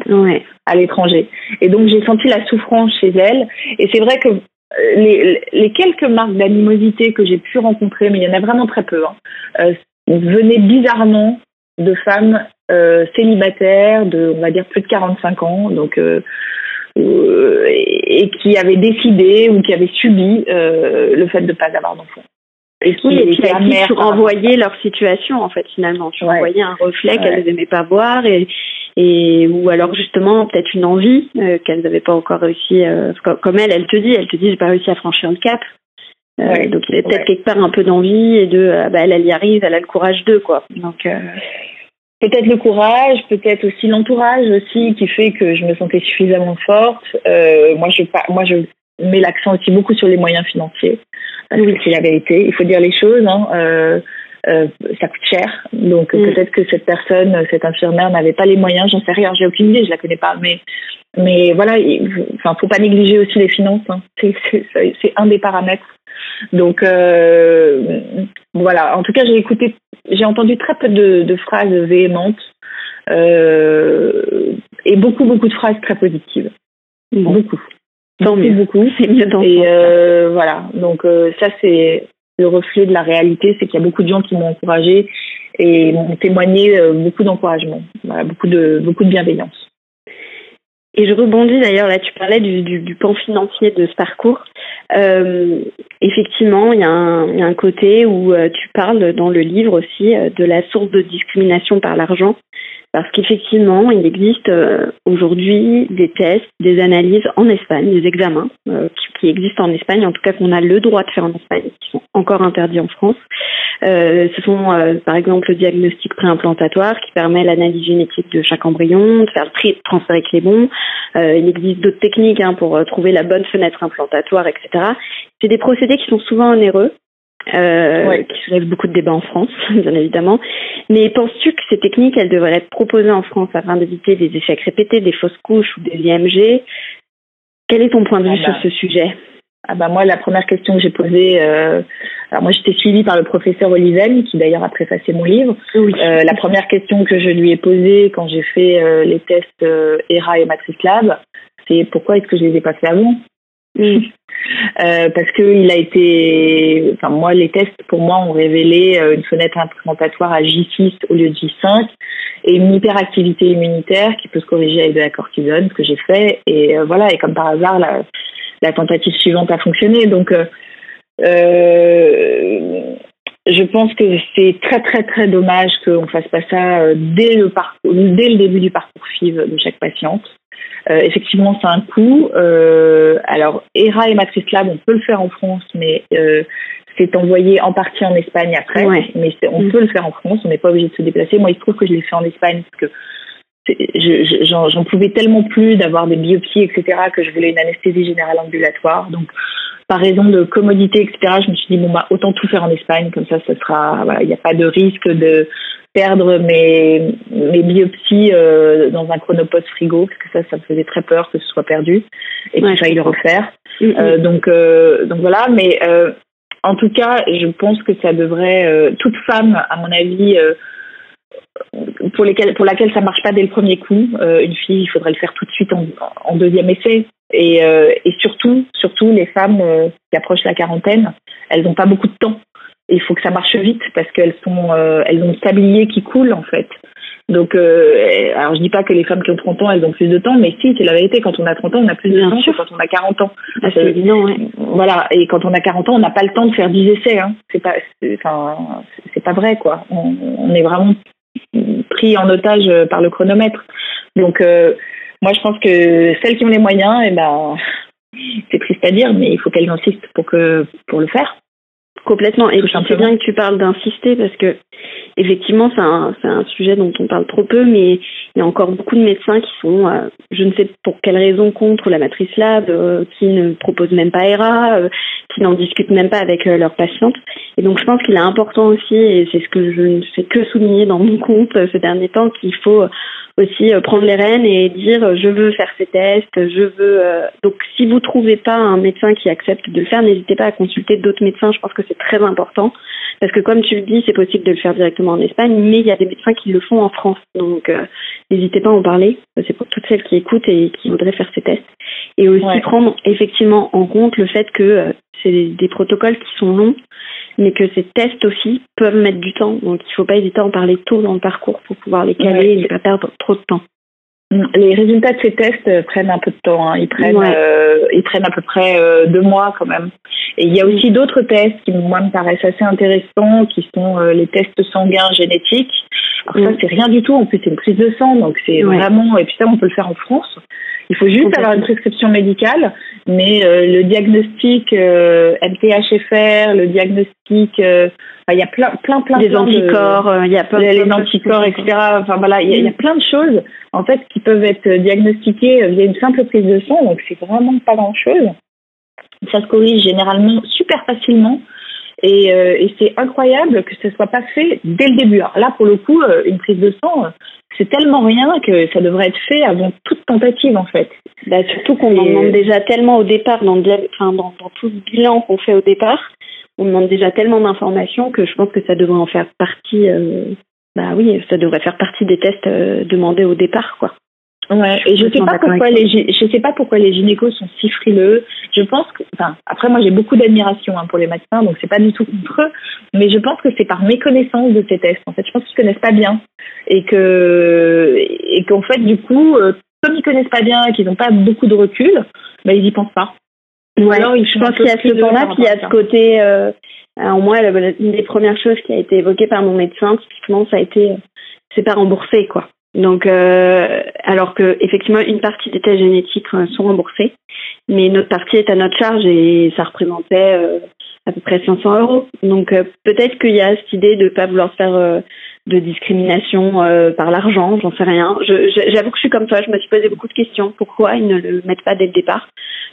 à l'étranger. Et donc j'ai senti la souffrance chez elle. Et c'est vrai que euh, les, les quelques marques d'animosité que j'ai pu rencontrer, mais il y en a vraiment très peu, hein, euh, venaient bizarrement de femmes euh, célibataires de, on va dire, plus de 45 ans, donc euh, euh, et qui avaient décidé ou qui avaient subi le fait de ne pas avoir d'enfant. Et qui, oui, et puis à qui tu renvoyais leur situation en fait finalement. Tu renvoyais un reflet qu'elles n'aimaient pas voir et, et ou alors justement peut-être une envie qu'elles n'avaient pas encore réussi. comme elle, elle te dit, elle te dit j'ai pas réussi à franchir le cap. donc il y avait peut-être quelque part un peu d'envie et de bah, elle, elle y arrive, elle a le courage d'eux quoi. Donc Peut-être le courage, peut-être aussi l'entourage aussi qui fait que je me sentais suffisamment forte. Euh, moi, je, moi, je mets l'accent aussi beaucoup sur les moyens financiers que c'est la vérité. Il faut dire les choses. Hein. Euh, euh, ça coûte cher. Donc mm. peut-être que cette personne, cette infirmière n'avait pas les moyens, j'en sais rien, j'ai aucune idée, je la connais pas. Mais, mais voilà, il enfin, faut pas négliger aussi les finances. Hein. C'est un des paramètres. Donc euh, voilà, en tout cas j'ai écouté, j'ai entendu très peu de, de phrases véhémentes et beaucoup beaucoup de phrases très positives. Beaucoup. Tant mieux. beaucoup. C'est mieux dans Et euh, voilà, donc euh, ça c'est le reflet de la réalité, c'est qu'il y a beaucoup de gens qui m'ont encouragé et m'ont témoigné euh, beaucoup d'encouragement, beaucoup de beaucoup de bienveillance. Et je rebondis d'ailleurs, là tu parlais du, du, du pan financier de ce parcours. Euh, effectivement, il y, y, a un côté où tu parles dans le livre aussi de la source de discrimination par l'argent parce qu'effectivement, il existe euh, aujourd'hui des tests, des analyses en Espagne, des examens euh, qui, existent en Espagne, en tout cas qu'on a le droit de faire en Espagne, qui sont encore interdits en France. Euh, ce sont par exemple le diagnostic préimplantatoire qui permet l'analyse génétique de chaque embryon, de faire le tri, de transférer les bons. il existe d'autres techniques hein, pour trouver la bonne fenêtre implantatoire, etc. C'est des procédés qui sont souvent onéreux, euh, qui soulève beaucoup de débats en France, bien évidemment. Mais penses-tu que ces techniques, elles devraient être proposées en France afin d'éviter des échecs répétés, des fausses couches ou des IMG Quel est ton point de vue ah sur bah. ce sujet? Ah bah moi, la première question que j'ai posée, euh, alors moi j'étais suivie par le professeur Oliven, qui d'ailleurs a préfacé mon livre. Euh, la première question que je lui ai posée quand j'ai fait euh, les tests euh, ERA et Matrix Lab, c'est pourquoi est-ce que je les ai pas fait avant? Euh, parce que il a été, enfin moi les tests pour moi ont révélé euh, une fenêtre implantatoire à J6 au lieu de J5 et une hyperactivité immunitaire qui peut se corriger avec de la cortisone, ce que j'ai fait. Et euh, voilà. Et comme par hasard la, tentative suivante a fonctionné. Donc je pense que c'est très très très dommage qu'on fasse pas ça dès le dès le début du parcours FIV de chaque patiente. Euh, effectivement, c'est un coût. Euh, alors, ERA et Matrice Lab, on peut le faire en France, mais euh, c'est envoyé en partie en Espagne après. Mais on mm. peut le faire en France, on n'est pas obligé de se déplacer. Moi, il se trouve que je l'ai fait en Espagne parce que j'en pouvais tellement plus d'avoir des biopsies, etc., que je voulais une anesthésie générale ambulatoire. Donc, par raison de commodité, etc., je me suis dit, bon, bah, autant tout faire en Espagne, comme ça, ça sera, voilà, il n'y a pas de risque de perdre mes, mes biopsies euh, dans un chronopost frigo, parce que ça, ça me faisait très peur que ce soit perdu et qu'il faille le refaire. Mm, mm. Euh, donc, euh, donc voilà, mais en tout cas, je pense que ça devrait, toute femme, à mon avis, pour, lesquelles, pour laquelle ça marche pas dès le premier coup, une fille, il faudrait le faire tout de suite en, en deuxième essai. Et, et surtout, surtout les femmes qui approchent la quarantaine, elles n'ont pas beaucoup de temps il faut que ça marche vite parce qu'elles sont, euh, elles ont le tablier qui coule en fait. Donc, euh, alors je dis pas que les femmes qui ont 30 ans, elles ont plus de temps, mais si, c'est la vérité. Quand on a 30 ans, on a plus de temps que quand on a 40 ans. Ah, c'est évident, Voilà. Et quand on a 40 ans, on n'a pas le temps de faire 10 essais. Hein. C'est pas, enfin, c'est pas vrai, quoi. On, est vraiment pris en otage par le chronomètre. Donc, euh, moi, je pense que celles qui ont les moyens, eh ben, c'est triste à dire, mais il faut qu'elles insistent pour que pour le faire. Complètement. Et c'est bien que tu parles d'insister parce que effectivement, c'est un, un, sujet dont on parle trop peu, mais il y a encore beaucoup de médecins qui sont, euh, je ne sais pour quelle raison, contre la matrice lab, euh, qui ne proposent même pas ERA, euh, qui n'en discutent même pas avec leurs patientes. Et donc, je pense qu'il est important aussi, et c'est ce que je ne fais que souligner dans mon compte ces derniers temps, qu'il faut aussi prendre les rênes et dire je veux faire ces tests, je veux. Donc, si vous trouvez pas un médecin qui accepte de le faire, n'hésitez pas à consulter d'autres médecins. Je pense que c'est très important parce que comme tu le dis, c'est possible de le faire directement en Espagne, mais il y a des médecins qui le font en France. Donc euh, n'hésitez pas à en parler. C'est pour toutes celles qui écoutent et qui voudraient faire ces tests. Et aussi prendre effectivement en compte le fait que euh, c'est des protocoles qui sont longs, mais que ces tests aussi peuvent mettre du temps. Donc il ne faut pas hésiter à en parler tôt dans le parcours pour pouvoir les caler et ne pas perdre trop de temps. Les résultats de ces tests euh, prennent un peu de temps. Hein. Ils prennent, euh, ils prennent à peu près euh, deux mois quand même. Et il y a aussi d'autres tests qui moi me paraissent assez intéressants, qui sont les tests sanguins génétiques. Alors ça c'est rien du tout. En plus c'est une prise de sang, donc c'est vraiment. Et puis ça on peut le faire en France. Il faut juste avoir une prescription médicale, mais le diagnostic MTHFR, le diagnostic il y a plein, plein, plein, des anticorps, euh, il y a plein, les anticorps, etc. Enfin voilà, il y, a, plein de choses en fait qui peuvent être diagnostiquées via une simple prise de sang, donc c'est vraiment pas grand chose. Ça se corrige généralement super facilement. Et, euh, et c'est incroyable que ce soit pas fait dès le début. Alors là, pour le coup, euh, une prise de sang, c'est tellement rien que ça devrait être fait avant toute tentative, en fait. Bah, surtout qu'on en demande déjà tellement au départ, dans, enfin, dans, dans tout le bilan qu'on fait au départ, on demande déjà tellement d'informations que je pense que ça devrait en faire partie. Euh, bah oui, ça devrait faire partie des tests euh, demandés au départ, quoi. Ouais, et je sais pas pourquoi les je sais pas pourquoi les gynécos sont si frileux. Je pense que enfin après moi j'ai beaucoup d'admiration hein, pour les médecins donc c'est pas du tout contre eux, mais je pense que c'est par méconnaissance de ces tests. En fait, je pense qu'ils connaissent pas bien et que et qu'en fait du coup euh, comme ils connaissent pas bien et qu'ils n'ont pas beaucoup de recul, bah ils y pensent pas. Ouais, alors, je pense qu'il y a ce temps-là, puis il y a ce côté. Euh, alors moi, une des premières choses qui a été évoquée par mon médecin, typiquement, ça a été, euh, c'est pas remboursé, quoi. Donc, euh, alors que effectivement, une partie des tests génétiques euh, sont remboursés, mais une autre partie est à notre charge et ça représentait euh, à peu près 500 euros. Donc, peut-être qu'il y a cette idée de pas vouloir faire de discrimination euh, par l'argent, j'en sais rien. J'avoue que je suis comme toi, je me suis posé beaucoup de questions. Pourquoi ils ne le mettent pas dès le départ?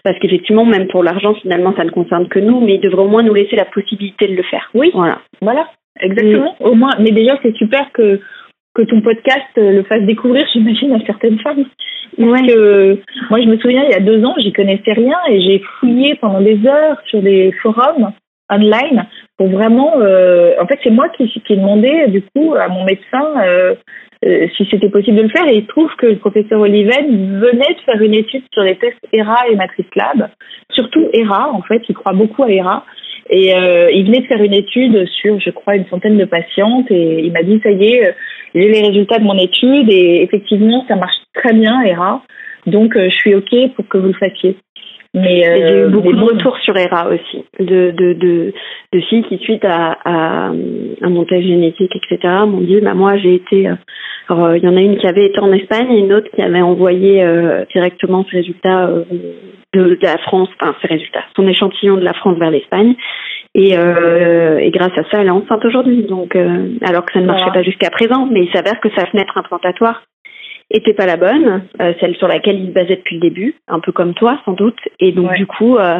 Parce qu'effectivement, même pour l'argent, finalement, ça ne concerne que nous, mais ils devraient au moins nous laisser la possibilité de le faire. Oui, voilà. Voilà, exactement. Mm. Au moins, mais déjà, c'est super que que ton podcast le fasse découvrir, j'imagine, à certaines femmes. Parce que moi, je me souviens, il y a deux ans, j'y connaissais rien et j'ai fouillé pendant des heures sur des forums online pour vraiment. Euh, en fait, c'est moi qui, qui ai demandé du coup à mon médecin euh, euh, si c'était possible de le faire et il trouve que le professeur Oliven venait de faire une étude sur les tests ERA et Matrice Lab, surtout ERA en fait, il croit beaucoup à ERA. Et il venait de faire une étude sur, je crois, une centaine de patientes et il m'a dit, ça y est, j'ai les résultats de mon étude et effectivement, ça marche très bien, ERA. Donc, je suis OK pour que vous le fassiez. Mais j'ai eu euh, beaucoup de retours sur ERA aussi, de, de, de, de filles qui, suite à, à un montage génétique, etc., m'ont dit bah, Moi, j'ai été. Euh, alors, euh, il y en a une qui avait été en Espagne et une autre qui avait envoyé directement ses résultats de, la France, enfin, ses résultats, son échantillon de la France vers l'Espagne. Et, euh, et, grâce à ça, elle est enceinte aujourd'hui. Donc, alors que ça ne marchait pas jusqu'à présent, mais il s'avère que sa fenêtre implantatoire était pas la bonne, euh, celle sur laquelle ils se basaient depuis le début, un peu comme toi sans doute. Et donc du coup, euh,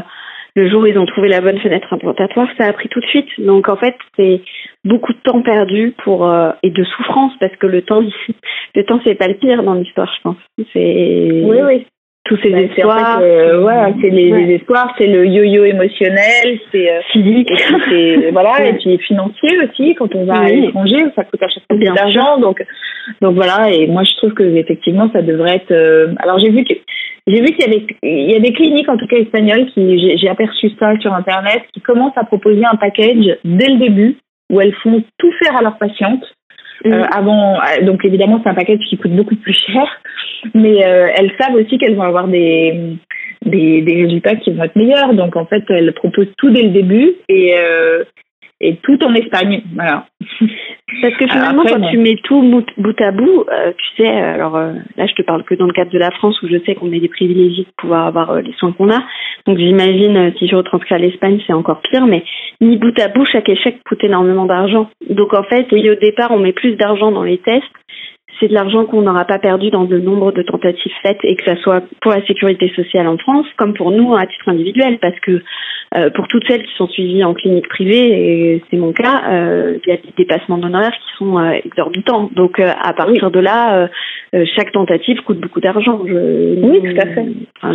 le jour où ils ont trouvé la bonne fenêtre implantatoire, ça a pris tout de suite. Donc en fait, c'est beaucoup de temps perdu pour euh, et de souffrance parce que le temps, le temps c'est pas le pire dans l'histoire, je pense. C'est oui, oui tous ces bah, espoirs. ouais, c'est les, espoirs, c'est le yo-yo émotionnel, c'est euh, physique, et voilà, et puis financier aussi. Quand on va à l'étranger, ça coûte à chaque fois de d'argent, donc donc voilà. Et moi, je trouve que effectivement, ça devrait être. Euh, alors j'ai vu que j'ai vu qu'il y avait il y a des cliniques en tout cas espagnoles qui j'ai aperçu ça sur internet qui commencent à proposer un package dès le début où elles font tout faire à leurs patientes Mhm. avant, donc évidemment, c'est un package qui coûte beaucoup plus cher, mais elles savent aussi qu'elles vont avoir des, des, des, résultats qui vont être meilleurs. Donc en fait, elles proposent tout dès le début et, et tout en Espagne. Voilà. Parce que finalement, quand tu mets tout bout à bout, euh, tu sais, alors euh, là, je te parle que dans le cadre de la France où je sais qu'on est des privilégiés de pouvoir avoir euh, les soins qu'on a. Donc j'imagine, si je retranscris à l'Espagne, c'est encore pire. Mais mis bout à bout, chaque échec coûte énormément d'argent. Donc en fait, oui, au départ, on met plus d'argent dans les tests c'est de l'argent qu'on n'aura pas perdu dans le nombre de tentatives faites et que ça soit pour la sécurité sociale en France comme pour nous à titre individuel parce que euh, pour toutes celles qui sont suivies en clinique privée et c'est mon cas euh, il y a des dépassements d'honoraires qui sont euh, exorbitants donc à partir de là chaque tentative coûte beaucoup d'argent oui tout à fait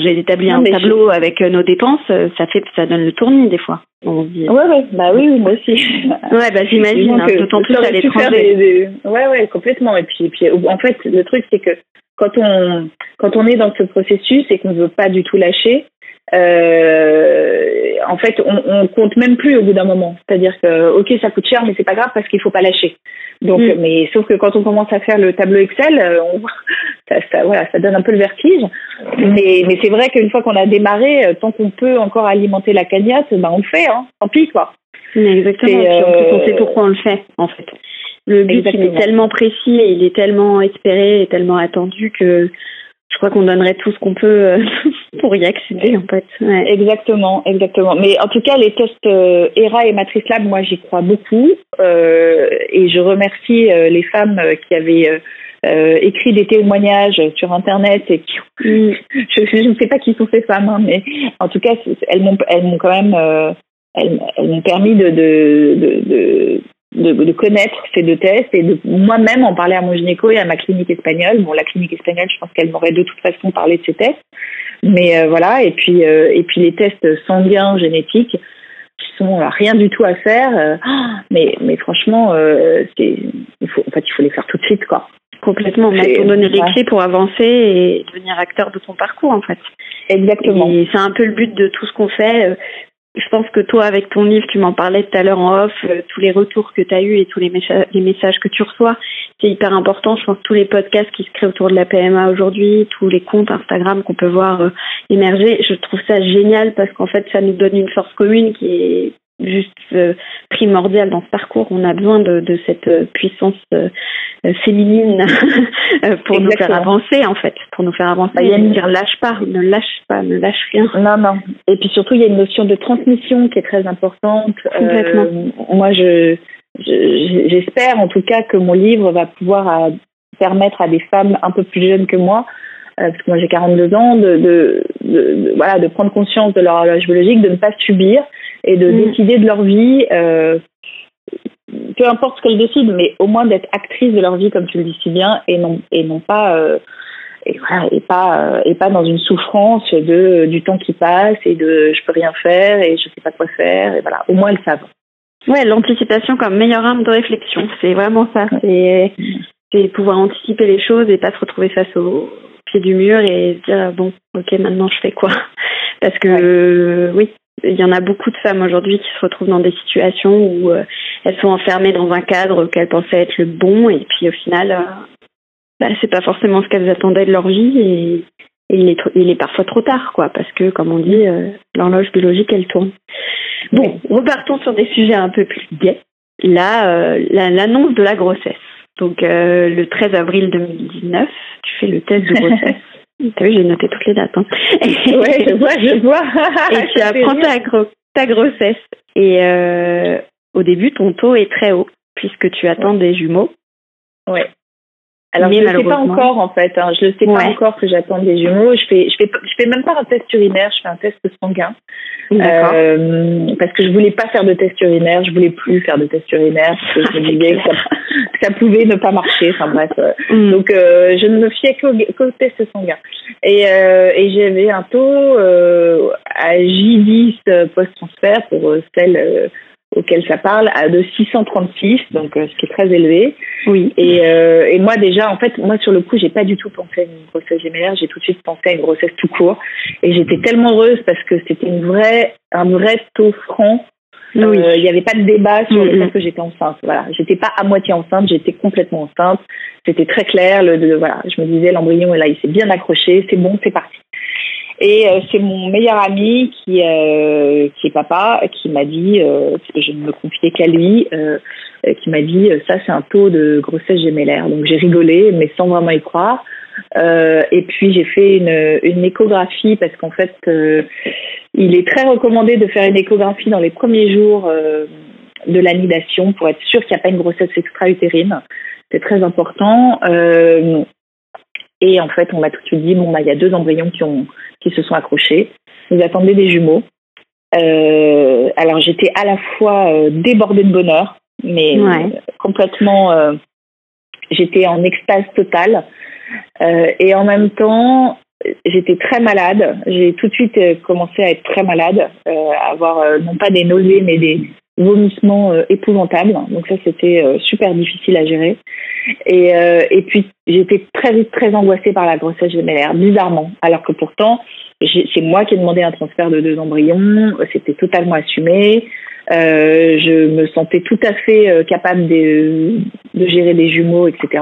j'ai établi un tableau avec nos dépenses ça fait ça donne le tournis des fois on dit. Ouais, ouais, bah oui, moi aussi. ouais, bah j'imagine, hein, d'autant plus à l'étranger. Ouais, ouais, complètement. Et puis, et puis, en fait, le truc, c'est que quand on, quand on est dans ce processus et qu'on ne veut pas du tout lâcher, euh, en fait, on, on compte même plus au bout d'un moment. C'est-à-dire que, ok, ça coûte cher, mais c'est pas grave parce qu'il faut pas lâcher. Donc, mm. mais sauf que quand on commence à faire le tableau Excel, euh, on, ça, ça, voilà, ça donne un peu le vertige. Mais, mais c'est vrai qu'une fois qu'on a démarré, euh, tant qu'on peut encore alimenter la cagnotte, ben on le fait, hein. Tant pis, quoi. Exactement. Et en plus, on sait pourquoi on le fait, en fait. Le but, il est tellement précis et il est tellement espéré et tellement attendu que je crois qu'on donnerait tout ce qu'on peut euh, pour y accéder en fait. Exactement, exactement. Mais en tout cas, les tests euh, ERA et Matrice Lab, moi j'y crois beaucoup euh, et je remercie euh, les femmes qui avaient écrit des témoignages sur internet et qui mm. je, ne sais pas qui sont ces femmes, hein, mais en tout cas elles m'ont elles m'ont quand même elles, elles m'ont permis de, de, de, de, de, connaître ces deux tests et de moi-même en parler à mon gynéco et à ma clinique espagnole. Bon, la clinique espagnole, je pense qu'elle m'aurait de toute façon parlé de ces tests, mais euh, voilà. Et puis euh, et puis les tests sanguins génétiques qui sont euh, rien du tout à faire. mais mais franchement, c'est il faut en fait il faut les faire tout de suite quoi. Complètement, pour donner les clés pour avancer et devenir acteur de ton parcours en fait. Exactement. Et c'est un peu le but de tout ce qu'on fait je pense que toi, avec ton livre, tu m'en parlais tout à l'heure en off, euh, tous les retours que tu as eus et tous les, messages que tu reçois, c'est hyper important. Je pense que tous les podcasts qui se créent autour de la PMA aujourd'hui, tous les comptes Instagram qu'on peut voir euh, émerger, je trouve ça génial parce qu'en fait, ça nous donne une force commune qui est juste euh, primordial dans ce parcours. On a besoin de, de cette euh, puissance euh, féminine pour nous faire avancer, en fait, pour nous faire avancer. Il y a une dire lâche pas, ne lâche pas, ne lâche rien. Non, non. Et puis surtout, il y a une notion de transmission qui est très importante. Complètement. moi, je j'espère en tout cas que mon livre va pouvoir permettre à des femmes un peu plus jeunes que moi parce que moi j'ai 42 ans, de, de, de, voilà, de prendre conscience de leur horloge biologique, de ne pas subir et de mm. décider de leur vie, euh, peu importe ce qu'elles décident, mais au moins d'être actrices de leur vie, comme tu le dis si bien, et non, et non pas. Euh, et, voilà, et pas euh, et pas dans une souffrance de du temps qui passe et de je peux rien faire et je sais pas quoi faire et voilà. Au moins elles savent. Ouais l'anticipation comme meilleure arme de réflexion. C'est vraiment ça. C'est c'est pouvoir anticiper les choses et pas se retrouver face au pied du mur et se dire bon ok maintenant je fais quoi? Parce que oui il y en a beaucoup de femmes aujourd'hui qui se retrouvent dans des situations où euh, elles sont enfermées dans un cadre qu'elles pensaient être le bon et puis au final, euh, bah, c'est pas forcément ce qu'elles attendaient de leur vie et, il, est parfois trop tard, quoi, parce que comme on dit, euh, l'horloge biologique elle tourne. Bon, repartons sur des sujets un peu plus gays. Là, l'annonce de la grossesse. Donc le 13 avril 2019, tu fais le test de grossesse. T'as vu, j'ai noté toutes les dates. Hein. ouais, je vois, je vois. et tu apprends ta, ta grossesse. Et euh, au début, ton taux est très haut, puisque tu attends des jumeaux. Ouais. Alors, je ne sais pas encore, en fait. Hein. Je ne sais pas encore que j'attends des jumeaux. Je fais, je fais, je fais même pas un test urinaire, je fais un test sanguin. Euh, parce que je voulais pas faire de test urinaire, je voulais plus faire de test urinaire parce que je me disais que ça, pouvait ne pas marcher. Enfin bref. Mm. Donc, euh, je ne me fiais qu'au test sanguin. Et, euh, et j'avais un taux euh, à J10 post-transfert pour celle auquel ça parle à de 636, donc euh, ce qui est très élevé. Oui. Et, euh, et moi déjà, en fait, moi sur le coup, j'ai pas du tout pensé à une grossesse gémellaire, j'ai tout de suite pensé à une grossesse tout court. Et j'étais tellement heureuse parce que c'était une vraie, un vrai taux franc Il n'y avait pas de débat sur le fait que j'étais enceinte. Voilà, j'étais pas à moitié enceinte, j'étais complètement enceinte. C'était très clair. Le, voilà, je me disais l'embryon est là, il s'est bien accroché, c'est bon, c'est parti. Et euh, c'est mon meilleur ami qui, euh, qui est papa qui m'a dit, euh, parce que je ne me confiais qu'à lui, euh, qui m'a dit ça c'est un taux de grossesse gémellaire. Donc j'ai rigolé, mais sans vraiment y croire. et puis j'ai fait une, une échographie parce qu'en fait il est très recommandé de faire une échographie dans les premiers jours de l'anidation pour être sûr qu'il n'y a pas une grossesse extra-utérine. C'est très important. Et en fait, on m'a tout de suite dit bon bah il y a deux embryons qui ont qui se sont accrochés. Nous attendaient des jumeaux. Euh, alors j'étais à la fois euh, débordée de bonheur, mais complètement, euh, j'étais en extase totale. et en même temps, j'étais très malade. J'ai tout de suite commencé à être très malade, à avoir non pas des nausées, mais des vomissements épouvantables. Donc ça, c'était super difficile à gérer. Et, et puis, j'étais très très angoissée par la grossesse gémellaire, bizarrement. Alors que pourtant, c'est moi qui ai demandé un transfert de deux embryons, c'était totalement assumé. Euh, je me sentais tout à fait euh, capable de, de, gérer des jumeaux, etc.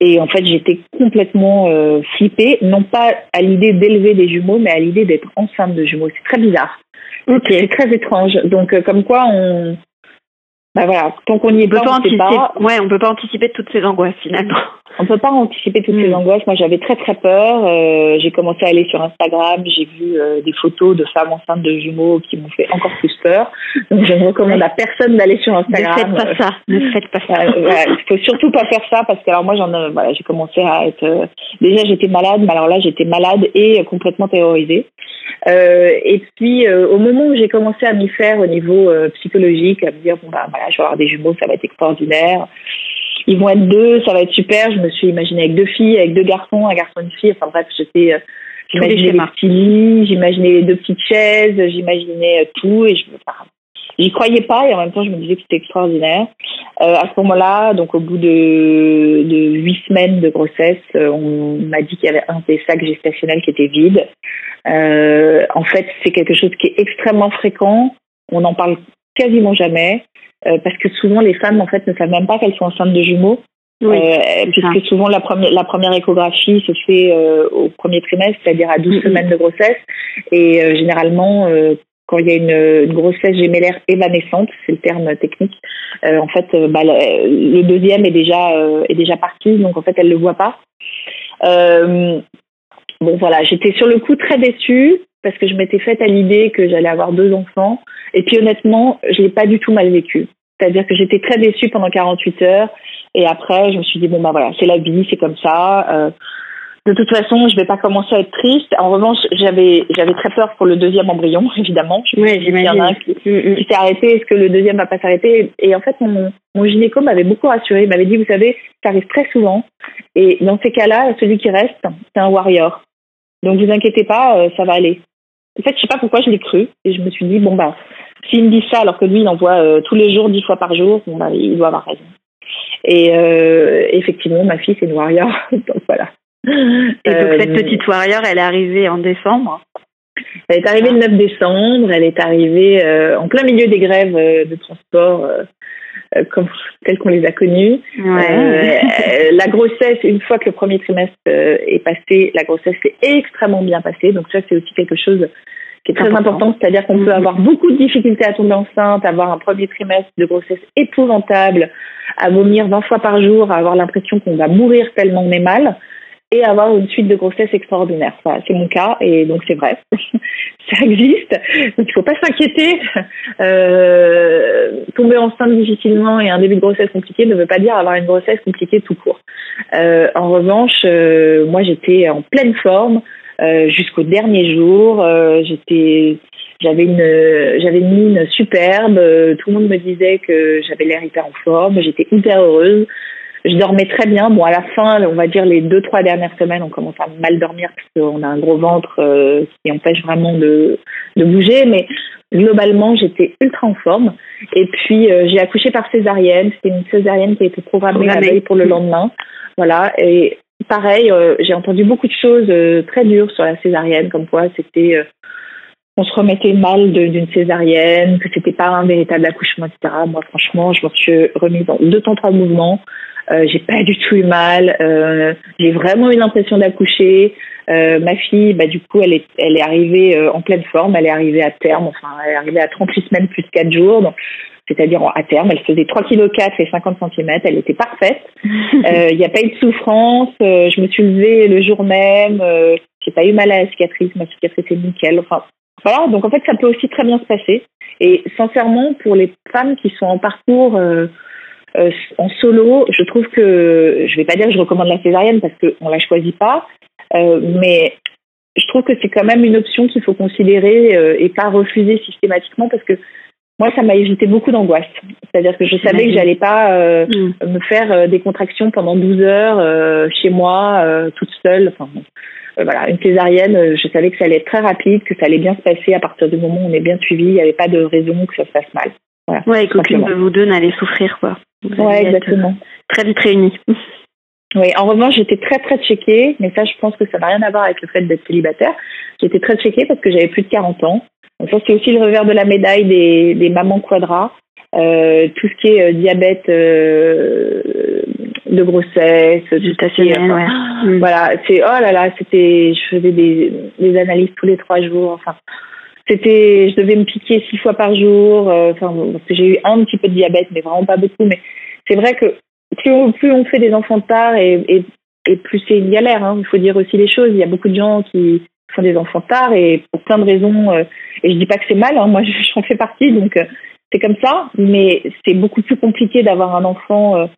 Et en fait, j'étais complètement euh, flippée, non pas à l'idée d'élever des jumeaux, mais à l'idée d'être enceinte de jumeaux. C'est très bizarre. C'est très étrange. Donc, euh, comme quoi, on, bah voilà, tant qu'on n'y est pas, on ne sait pas. Ouais, on peut pas anticiper toutes ces angoisses finalement. On peut pas anticiper toutes ces hmm. angoisses. Moi, j'avais très très peur. Euh, j'ai commencé à aller sur Instagram. J'ai vu euh, des photos de femmes enceintes de jumeaux qui m'ont fait encore plus peur. Donc, je ne recommande à personne d'aller sur Instagram. Ne faites pas ça. Ne faites pas ça. Il faut surtout pas faire ça parce que alors moi, j'en, voilà, j'ai commencé à être. Euh, déjà, j'étais malade, mais alors là, j'étais malade et complètement terrorisée. et puis, au moment où j'ai commencé à m'y faire au niveau psychologique, à me dire bon bah voilà, je vais avoir des jumeaux, ça va être extraordinaire ils vont être deux, ça va être super. Je me suis imaginée avec deux filles, avec deux garçons, un garçon et une fille. Enfin bref, j'étais, euh, j'imaginais les petits lits, j'imaginais les deux petites chaises, j'imaginais euh, tout et je enfin, j'y croyais pas et en même temps je me disais que c'était extraordinaire. Euh, à ce moment-là, donc au bout de, de huit semaines de grossesse, on m'a dit qu'il y avait un des sacs gestationnels qui était vide. Euh, en fait, c'est quelque chose qui est extrêmement fréquent. On n'en parle quasiment jamais. Euh, parce que souvent les femmes en fait ne savent même pas qu'elles sont enceintes de jumeaux. Oui, euh, puisque souvent la première, la première échographie se fait euh, au premier trimestre, c'est-à-dire à 12 semaines de grossesse. Et euh, généralement, quand il y a une, une, grossesse gémellaire évanescente, c'est le terme technique, en fait, bah, le, deuxième est déjà, est déjà parti, donc en fait, elle ne le voit pas. bon, voilà, j'étais sur le coup très déçue parce que je m'étais faite à l'idée que j'allais avoir deux enfants. Et puis honnêtement, je l'ai pas du tout mal vécu. C'est-à-dire que j'étais très déçue pendant 48 heures. Et après, je me suis dit, bon, bah voilà, c'est la vie, c'est comme ça. Euh, de toute façon, je vais pas commencer à être triste. En revanche, j'avais j'avais très peur pour le deuxième embryon, évidemment. Je oui, j'imagine. Il y en a un qui, mm, mm. s'est arrêté. Est-ce que le deuxième va pas s'arrêter? Et en fait, mon, mon gynéco m'avait beaucoup rassuré. Il m'avait dit, vous savez, ça arrive très souvent. Et dans ces cas-là, celui qui reste, c'est un warrior. Donc, vous inquiétez pas, euh, ça va aller. En fait, je sais pas pourquoi je l'ai cru. Et je me suis dit, bon, bah, s'il me dit ça alors que lui, il en voit euh, tous les jours, dix fois par jour, bon, bah, il doit avoir raison. Et euh, effectivement, ma fille, c'est une warrior. donc voilà. Et donc cette euh, petite warrior, elle est arrivée en décembre Elle est arrivée le 9 décembre. Elle est arrivée en plein milieu des grèves de transport. comme telles qu'on les a connues. la grossesse, une fois que le premier trimestre est passé, la grossesse s'est extrêmement bien passée. Donc ça, c'est aussi quelque chose qui est très important, c'est-à-dire qu'on peut mm-hmm. avoir beaucoup de difficultés à tomber enceinte, avoir un premier trimestre de grossesse épouvantable, à vomir 20 fois par jour, à avoir l'impression qu'on va mourir tellement on est mal, et avoir une suite de grossesse extraordinaire. c'est mon cas, et donc c'est vrai, ça existe. Donc il ne faut pas s'inquiéter. Euh, tomber enceinte difficilement et un début de grossesse compliqué ne veut pas dire avoir une grossesse compliquée tout court. Euh, en revanche, euh, moi j'étais en pleine forme. Euh, jusqu'au dernier jour. Euh, j'étais, j'avais une, j'avais une mine superbe. tout le monde me disait que j'avais l'air hyper en forme. J'étais hyper heureuse. Je dormais très bien. Bon, à la fin, on va dire les deux trois dernières semaines, on commence à mal dormir parce qu'on a un gros ventre euh, qui empêche vraiment de, de bouger. Mais globalement, j'étais ultra en forme. Et puis, j'ai accouché par césarienne. C'était une césarienne qui a été programmée la veille pour le lendemain. Voilà. Et pareil, euh, j'ai entendu beaucoup de choses euh, très dures sur la césarienne, comme quoi c'était euh, on se remettait mal d'une césarienne, que c'était pas un véritable accouchement, etc. Moi, franchement, je me suis remise dans deux temps trois mouvements. Euh, j'ai pas du tout eu mal. J'ai vraiment eu l'impression d'accoucher. Ma fille, bah, du coup, elle est, elle est arrivée en pleine forme. Elle est arrivée à terme. Enfin, elle est arrivée à 38 semaines plus 4 jours. C'est-à-dire à terme, elle faisait 3 kg 4 et 50 cm. Elle était parfaite. Il n'y a pas eu de souffrance. je me suis levée le jour même. j'ai pas eu mal à la cicatrice. Ma cicatrice est nickel. Enfin, voilà. Donc, en fait, ça peut aussi très bien se passer. Et sincèrement, pour les femmes qui sont en parcours euh, en solo, je trouve que, je vais pas dire que je recommande la césarienne parce qu'on la choisit pas, euh, mais je trouve que c'est quand même une option qu'il faut considérer euh, et pas refuser systématiquement parce que moi, ça m'a évité beaucoup d'angoisse. C'est-à-dire que je savais que j'allais pas mm. me faire des contractions pendant 12 heures chez moi, toute seule. Enfin, voilà, une césarienne, je savais que ça allait être très rapide, que ça allait bien se passer à partir du moment où on est bien suivi. Il n'y avait pas de raison que ça se passe mal. Voilà, ouais, et qu'aucune de vous deux n'allait souffrir, quoi. Ouais, exactement. Très vite réunis. Oui, en revanche, j'étais très très checkée, mais ça, je pense que ça n'a rien à voir avec le fait d'être célibataire. J'étais très checkée parce que j'avais plus de 40 ans. Donc ça, c'est aussi le revers de la médaille des, des mamans quadras. Euh, tout ce qui est euh, diabète euh, de grossesse, gestationnel, ouais. Mm. Voilà, c'est oh là là, c'était, je faisais des, des analyses tous les trois jours. Enfin, c'était, je devais me piquer six fois par jour. Enfin, parce que j'ai eu un petit peu de diabète, mais vraiment pas beaucoup. Mais c'est vrai que plus on, plus on fait des enfants tard et, et, et plus c'est une galère. Hein. Il faut dire aussi les choses. Il y a beaucoup de gens qui des enfants tard et pour plein de raisons. Euh, et je dis pas que c'est mal. Hein. Moi, j'en fais partie, donc euh, c'est comme ça. Mais c'est beaucoup plus compliqué d'avoir un enfant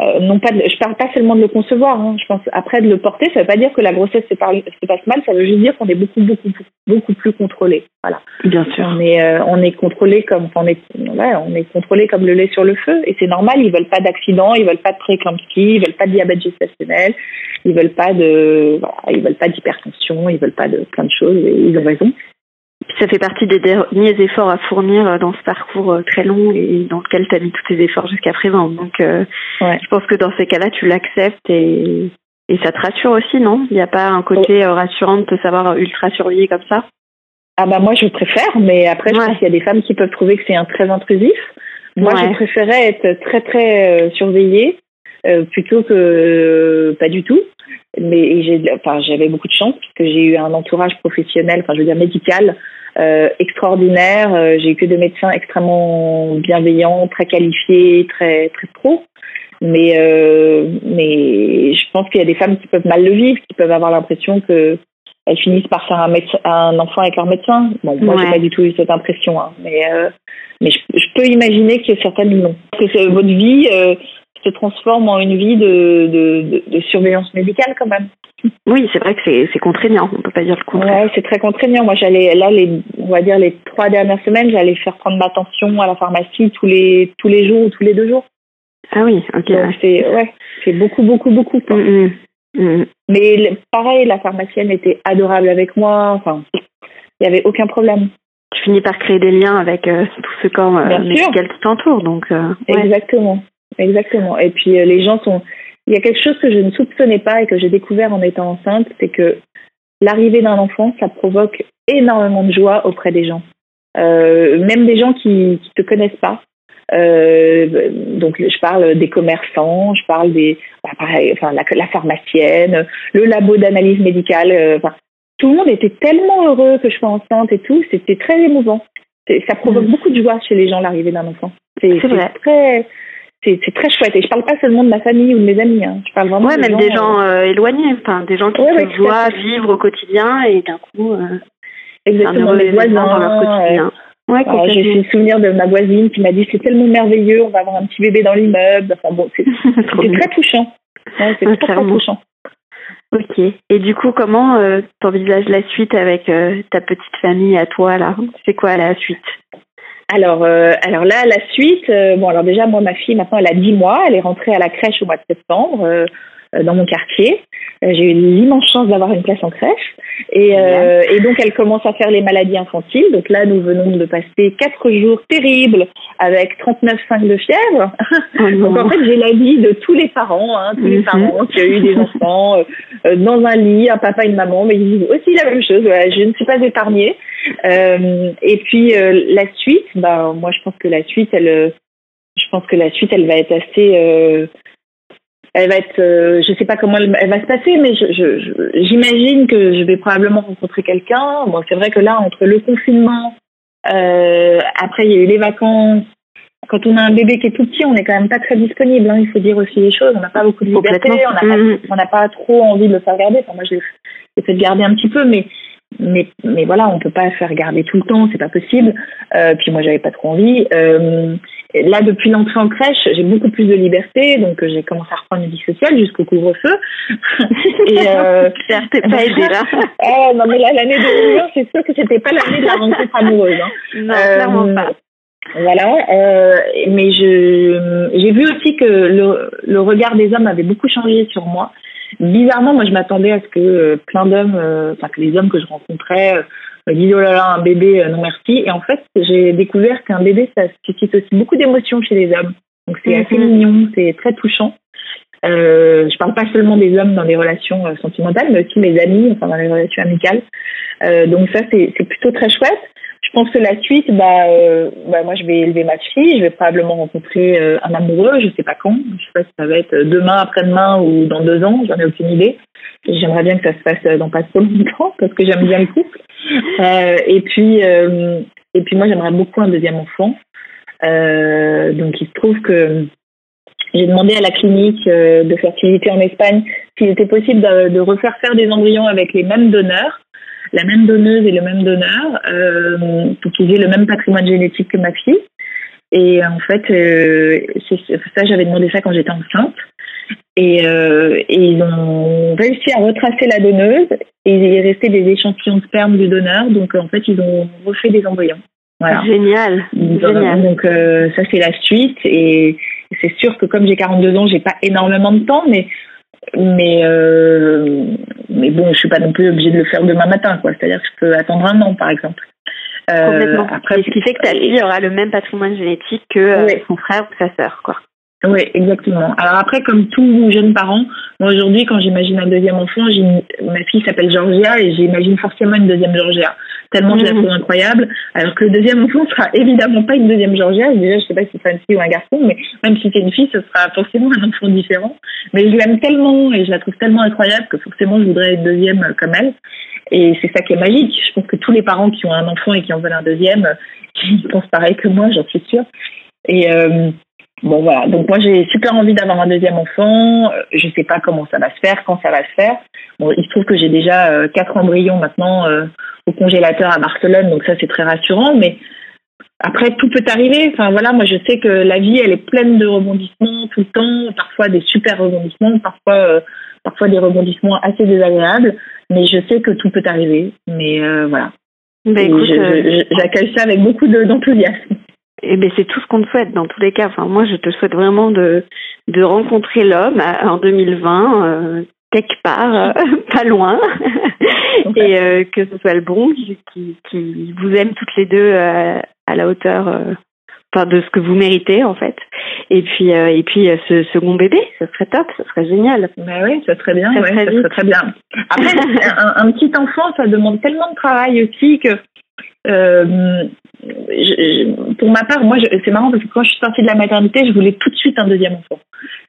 euh, non pas, de, je parle pas seulement de le concevoir. Hein, je pense après de le porter, ça veut pas dire que la grossesse se, se passe mal. Ça veut juste dire qu'on est beaucoup beaucoup beaucoup plus contrôlé. Voilà. Bien sûr. On est euh, on est contrôlé comme on est ouais, on est contrôlé comme le lait sur le feu et c'est normal. Ils veulent pas d'accident, ils veulent pas de préclampsie, ils veulent pas de diabète gestationnel, ils veulent pas de voilà, ils veulent pas d'hypertension, ils veulent pas de plein de choses et ils ont raison ça fait partie des derniers efforts à fournir euh, dans ce parcours euh, très long et dans lequel tu as mis tous tes efforts jusqu'à présent. Donc, euh, je pense que dans ces cas-là, tu l'acceptes et, et ça te rassure aussi, non? Il n'y a pas un côté rassurant de te savoir ultra surveiller comme ça? Ah bah moi, je préfère, mais après, je pense qu'il y a des femmes qui peuvent trouver que c'est un très intrusif. Moi, je préférais être très, très surveillée plutôt que pas du tout. Mais j'ai enfin j'avais beaucoup de chance parce que j'ai eu un entourage professionnel enfin je veux dire médical euh, extraordinaire. Euh, j'ai eu que des médecins extrêmement bienveillants, très qualifiés, très très pro. Mais euh, mais je pense qu'il y a des femmes qui peuvent mal le vivre, qui peuvent avoir l'impression que elles finissent par faire un, médecin, un enfant avec leur médecin. Bon, moi, j'ai pas du tout eu cette impression, hein, mais mais je, peux imaginer que certaines non. Parce que votre vie se transforme en une vie de, de, de surveillance médicale quand même. Oui, c'est vrai que c'est contraignant, on peut pas dire le contraire. Ouais, c'est très contraignant. Moi, j'allais là les on va dire les trois dernières semaines, j'allais faire prendre ma tension à la pharmacie tous les tous les jours ou tous les deux jours. Ah oui, ok. C'est ouais, c'est beaucoup beaucoup beaucoup. Mm, mm, mm. Mais pareil, la pharmacienne était adorable avec moi. Enfin, il y avait aucun problème. Tu finis par créer des liens avec euh, tout ce camp euh, médical qui t'entoure, donc. Euh, Exactement, exactement. Et puis les gens sont il y a quelque chose que je ne soupçonnais pas et que j'ai découvert en étant enceinte, c'est que l'arrivée d'un enfant, ça provoque énormément de joie auprès des gens. Euh, même des gens qui ne te connaissent pas. Euh, donc je parle des commerçants, je parle des, bah, pareil, enfin la, la, pharmacienne, le labo d'analyse médicale. Euh, tout le monde était tellement heureux que je sois enceinte et tout, c'était très émouvant. Ça provoque mmh. beaucoup de joie chez les gens l'arrivée d'un enfant. C'est très c'est très chouette. Et je parle pas seulement de ma famille ou de mes amis. Hein. Je parle vraiment ouais, même des gens euh, euh, éloignés, enfin des gens qui ouais, te voient vivre au quotidien et d'un coup, euh, exactement les voisins dans leur quotidien. Ouais, j'ai le souvenir de ma voisine qui m'a dit c'est tellement merveilleux, on va avoir un petit bébé dans l'immeuble. Enfin bon, c'est très touchant. Ouais, c'est très, très touchant. Ok. Et du coup, comment euh, t'envisages la suite avec ta petite famille à toi là? C'est quoi la suite? Alors, euh, alors là, la suite, euh, bon, alors déjà, moi, ma fille, maintenant, elle a 10 mois, elle est rentrée à la crèche au mois de septembre. Euh, dans mon quartier. J'ai eu l'immense chance d'avoir une place en crèche. Et, et, donc, elle commence à faire les maladies infantiles. Donc là, nous venons de passer quatre jours terribles avec 39,5 de fièvre. Oh donc en fait, j'ai la vie de tous les parents, hein, tous les mhm. parents qui ont eu des enfants dans un lit, un papa et une maman, mais ils disent aussi la même chose. je ne suis pas épargnée. Euh, et puis euh, la suite, bah moi je pense que la suite, elle, je pense que la suite, elle va être assez euh, elle va être, je sais pas comment elle, va se passer, mais j'imagine que je vais probablement rencontrer quelqu'un. Bon, c'est vrai que là, entre le confinement, après il y a eu les vacances. Quand on a un bébé qui est tout petit, on n'est quand même pas très disponible. Hein, il faut dire aussi les choses. On n'a pas beaucoup de liberté. Mm-hmm. On n'a pas, trop envie de le faire garder. Enfin, moi, j'ai fait de garder un petit peu, mais mais, mais voilà, on peut pas faire garder tout le temps, c'est pas possible. Euh, puis moi, j'avais pas trop envie. Euh, là, depuis l'entrée en crèche, j'ai beaucoup plus de liberté, donc euh, j'ai commencé à reprendre une vie sociale jusqu'au couvre-feu. Et euh, t'es pas aidé là. oh, non, mais là, l'année 2020, c'est sûr que c'était pas l'année de la rencontre amoureuse. Hein. Non, clairement pas. Voilà, euh, mais je j'ai vu aussi que le, le regard des hommes avait beaucoup changé sur moi bizarrement, moi, je m'attendais à ce que euh, plein d'hommes, euh, enfin que les hommes que je rencontrais euh, me disent oh là là, un bébé, non merci. Et en fait, j'ai découvert qu'un bébé, ça suscite aussi beaucoup d'émotions chez les hommes. Donc c'est assez mhm. mignon, c'est très touchant. Euh, je parle pas seulement des hommes dans les relations sentimentales, mais aussi mes amis, enfin dans les relations amicales. Euh, donc ça, c'est plutôt très chouette. Je pense que la suite, bah, euh, bah, moi, je vais élever ma fille. Je vais probablement rencontrer euh, un amoureux. Je sais pas quand. Je sais pas si ça va être demain, après-demain ou dans deux ans. J'en ai aucune idée. J'aimerais bien que ça se passe dans pas trop longtemps parce que j'aime bien le couple. Euh, et puis, euh, et puis moi, j'aimerais beaucoup un deuxième enfant. donc, il se trouve que j'ai demandé à la clinique de fertilité en Espagne s'il était possible de, de refaire faire des embryons avec les mêmes donneurs la même donneuse et le même donneur euh, pour qu'ils aient le même patrimoine génétique que ma fille. Et en fait, euh, ça, j'avais demandé ça quand j'étais enceinte. Et, euh, et, ils ont réussi à retracer la donneuse et il est resté des échantillons de sperme du donneur. Donc en fait, ils ont refait des embryons. Voilà. Génial. Donc, Génial. donc euh, ça c'est la suite et c'est sûr que comme j'ai 42 ans, j'ai pas énormément de temps, mais mais euh, mais bon, je suis pas non plus obligée de le faire demain matin, quoi. C'est-à-dire que je peux attendre un an, par exemple. Euh, Complètement. Après, ce qui fait que ta fille aura le même patrimoine génétique que euh, son frère ou sa sœur, quoi. Oui, exactement. Alors après, comme tous jeunes parents, moi aujourd'hui, quand j'imagine un deuxième enfant, ma fille s'appelle Georgia et j'imagine forcément une deuxième Georgia. Tellement je la mhm. trouve incroyable. Alors que le deuxième enfant sera évidemment pas une deuxième Georgia. Déjà, je sais pas si c'est une fille ou un garçon, mais même si c'est une fille, ce sera forcément un enfant différent. Mais je l'aime tellement et je la trouve tellement incroyable que forcément je voudrais une deuxième comme elle. Et c'est ça qui est magique. Je pense que tous les parents qui ont un enfant et qui en veulent un deuxième, ils pensent pareil que moi, j'en suis sûre. Et euh, Bon voilà, donc moi j'ai super envie d'avoir un deuxième enfant. Je sais pas comment ça va se faire, quand ça va se faire. Bon, il se trouve que j'ai déjà euh, quatre embryons maintenant euh, au congélateur à Barcelone, donc ça c'est très rassurant. Mais après tout peut arriver. Enfin voilà, moi je sais que la vie elle est pleine de rebondissements tout le temps, parfois des super rebondissements, parfois euh, parfois des rebondissements assez désagréables. Mais je sais que tout peut arriver. Mais voilà. Ben, j'accueille ça avec beaucoup d'enthousiasme. Eh ben c'est tout ce qu'on te souhaite dans tous les cas. Enfin moi je te souhaite vraiment de de rencontrer l'homme en 2020 euh, quelque part, euh, pas loin, et euh, que ce soit le bon qui, qui, vous aime toutes les deux à la hauteur, enfin de ce que vous méritez en fait. Et puis et puis ce second bébé, ce serait top, ce serait génial. Mais oui, ça serait bien, ça, ouais, ça serait très bien. Après un, un, petit enfant, ça demande tellement de travail aussi que euh, je, pour ma part, moi, c'est marrant parce que quand je suis sortie de la maternité, je voulais tout de suite un deuxième enfant.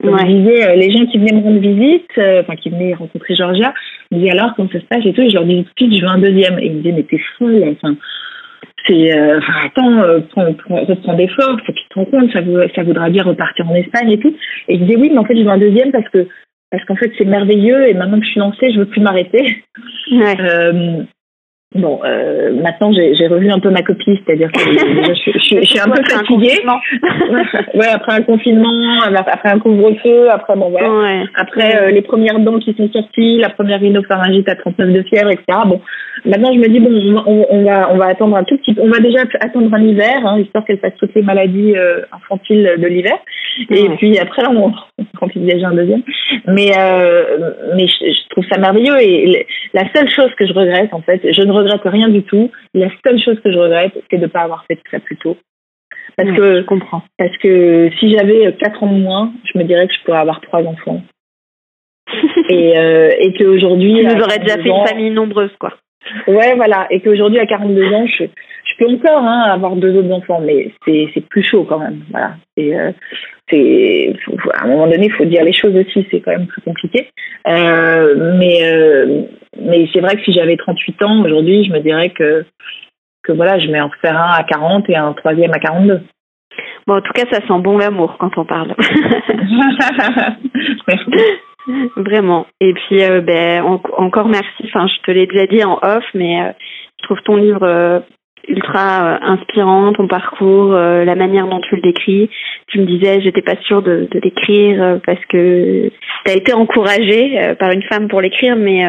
Je disais, euh, les gens qui venaient me rendre visite, euh, enfin qui venaient rencontrer Georgia, me disaient alors comment ça se passe et tout, et je leur disais tout de suite, je veux un deuxième. Et ils me disaient, mais t'es folle, enfin, c'est, euh, attends, prends, prends, prends des forces, et puis tu te rends compte, ça, ça voudra dire repartir en Espagne et tout. Et ils disaient, oui, mais en fait, je veux un deuxième parce que parce qu'en fait, c'est merveilleux et maintenant que je suis lancée, je veux plus m'arrêter. Ouais. Bon, euh, maintenant j'ai revu un peu ma copie, c'est-à-dire que je, je, suis un peu fatiguée. ouais, après un confinement, après un couvre-feu, après bon voilà, après euh, les premières dents qui sont sorties, la première rhinopharyngite à 39 de fièvre, etc. Bon, maintenant je me dis bon, on, va on va attendre un tout petit, on va déjà attendre un hiver, hein, histoire qu'elle fasse toutes les maladies euh, infantiles de l'hiver, et puis après on, on déjà un deuxième. Mais euh, mais je, trouve ça merveilleux et la seule chose que je regrette en fait, je ne regrette rien du tout. La seule chose que je regrette, c'est de ne pas avoir fait tout ça plus tôt. Parce que je comprends. Parce que si j'avais 4 ans de moins, je me dirais que je pourrais avoir trois enfants. et euh, et qu'aujourd'hui, tu nous aurais déjà fait une famille nombreuse, quoi. Ouais, voilà. Et qu'aujourd'hui, à 42 ans, je, je peux encore hein, avoir deux autres enfants, mais c'est plus chaud quand même. Voilà. Et, euh, c'est à un moment donné, il faut dire les choses aussi. C'est quand même plus compliqué. Euh, mais euh, mais c'est vrai que si j'avais 38 ans aujourd'hui, je me dirais que que voilà, je mets en faire un à 40 et un troisième à 42. Bon, en tout cas, ça sent bon l'amour quand on parle. Vraiment. Et puis, euh, ben, encore merci. Enfin, je te l'ai déjà dit en off, mais euh, je trouve ton livre euh, ultra inspirant, ton parcours, la manière dont tu le décris. Tu me disais, j'étais pas sûre de, de l'écrire parce que tu as été encouragée par une femme pour l'écrire, mais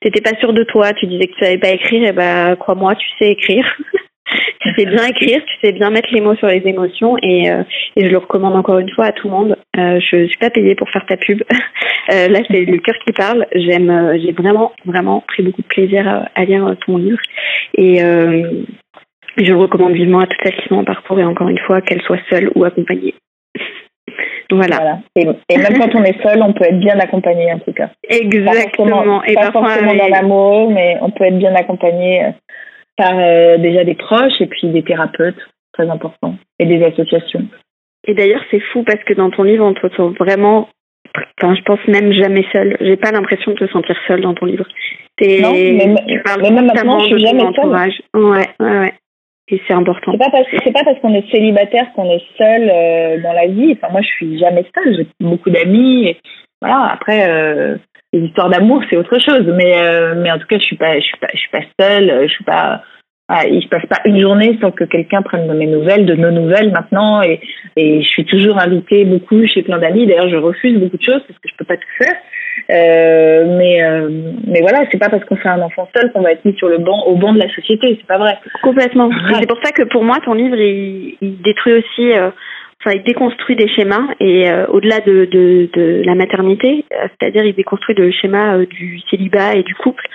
tu n'étais pas sûre de toi. Tu disais que tu savais pas écrire, et ben, crois-moi, tu sais écrire. tu sais bien écrire, tu sais bien mettre les mots sur les émotions et, euh, et je le recommande encore une fois à tout le monde. Euh, je suis pas payée pour faire ta pub. euh, là, c'est le cœur qui parle. J'aime, j'ai vraiment, vraiment pris beaucoup de plaisir à, à lire ton livre et je le recommande vivement à toutes celles qui sont en parcours et encore une fois, qu'elles soient seules ou accompagnées. Voilà. Et, même quand on est seul, on peut être bien accompagné en tout cas. Exactement. Pas et pas forcément dans l'amour, mais on peut être bien accompagné par euh, déjà des proches et puis des thérapeutes, très important, et des associations. Et d'ailleurs, c'est fou parce que dans ton livre, on te sent vraiment, enfin, je pense même jamais seul. J'ai pas l'impression de te sentir seul dans ton livre. non, mais, tu parles mais même maintenant, je suis jamais entourage. Ouais, ouais, ouais. Et c'est important. C'est pas parce, c'est pas parce qu'on est célibataire qu'on est seul euh, dans la vie. Enfin, moi, je suis jamais seule. J'ai beaucoup d'amis. Et voilà. Après, euh, les histoires d'amour, c'est autre chose. Mais, euh, mais en tout cas, je suis pas, je suis pas, je suis pas seule. Je suis pas. Ah, il se passe pas une journée sans que quelqu'un prenne de mes nouvelles, de nos nouvelles maintenant, et, et je suis toujours invitée beaucoup chez plein d'amis. D'ailleurs, je refuse beaucoup de choses parce que je peux pas tout faire. Euh, mais euh, mais voilà, c'est pas parce qu'on fait un enfant seul qu'on va être mis sur le banc, au banc de la société. C'est pas vrai. Complètement. C'est pour ça que pour moi, ton livre, il, il détruit aussi. Euh, enfin, il déconstruit des schémas et euh, au-delà de, la maternité, euh, c'est-à-dire il déconstruit le schéma euh, du célibat et du couple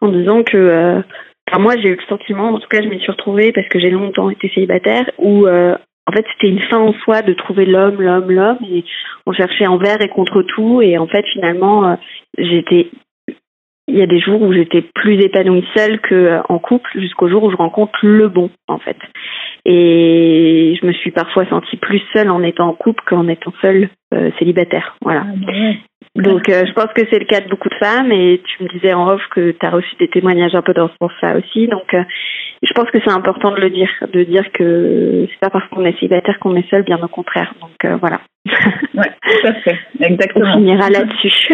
en disant que, enfin moi j'ai eu le sentiment, en tout cas je m'y suis retrouvée parce que j'ai longtemps été célibataire, où en fait c'était une fin en soi de trouver l'homme, l'homme, l'homme et on cherchait envers et contre tout et en fait finalement j'étais il y a des jours où j'étais plus épanouie seule qu'en couple jusqu'au jour où je rencontre le bon en fait. Et je me suis parfois sentie plus seule en étant en couple qu'en étant seule euh, célibataire. Voilà. Ah, bah Donc euh, je pense que c'est le cas de beaucoup de femmes et tu me disais en off que tu as reçu des témoignages un peu dans ce sens-là aussi. Donc euh, je pense que c'est important de le dire, de dire que c'est pas parce qu'on est célibataire qu'on est seul, bien au contraire. Donc voilà. Ouais, tout à fait. Exactement. On finira là-dessus.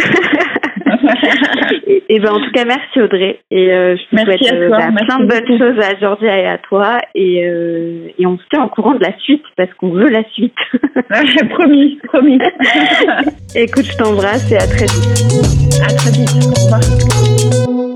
et, ben en tout cas merci Audrey et je te souhaite bah, plein de bonnes choses à Jordi et à toi et, et on se tient au courant de la suite parce qu'on veut la suite. promis, promis. Écoute, je t'embrasse et à très vite. À très vite. Au revoir.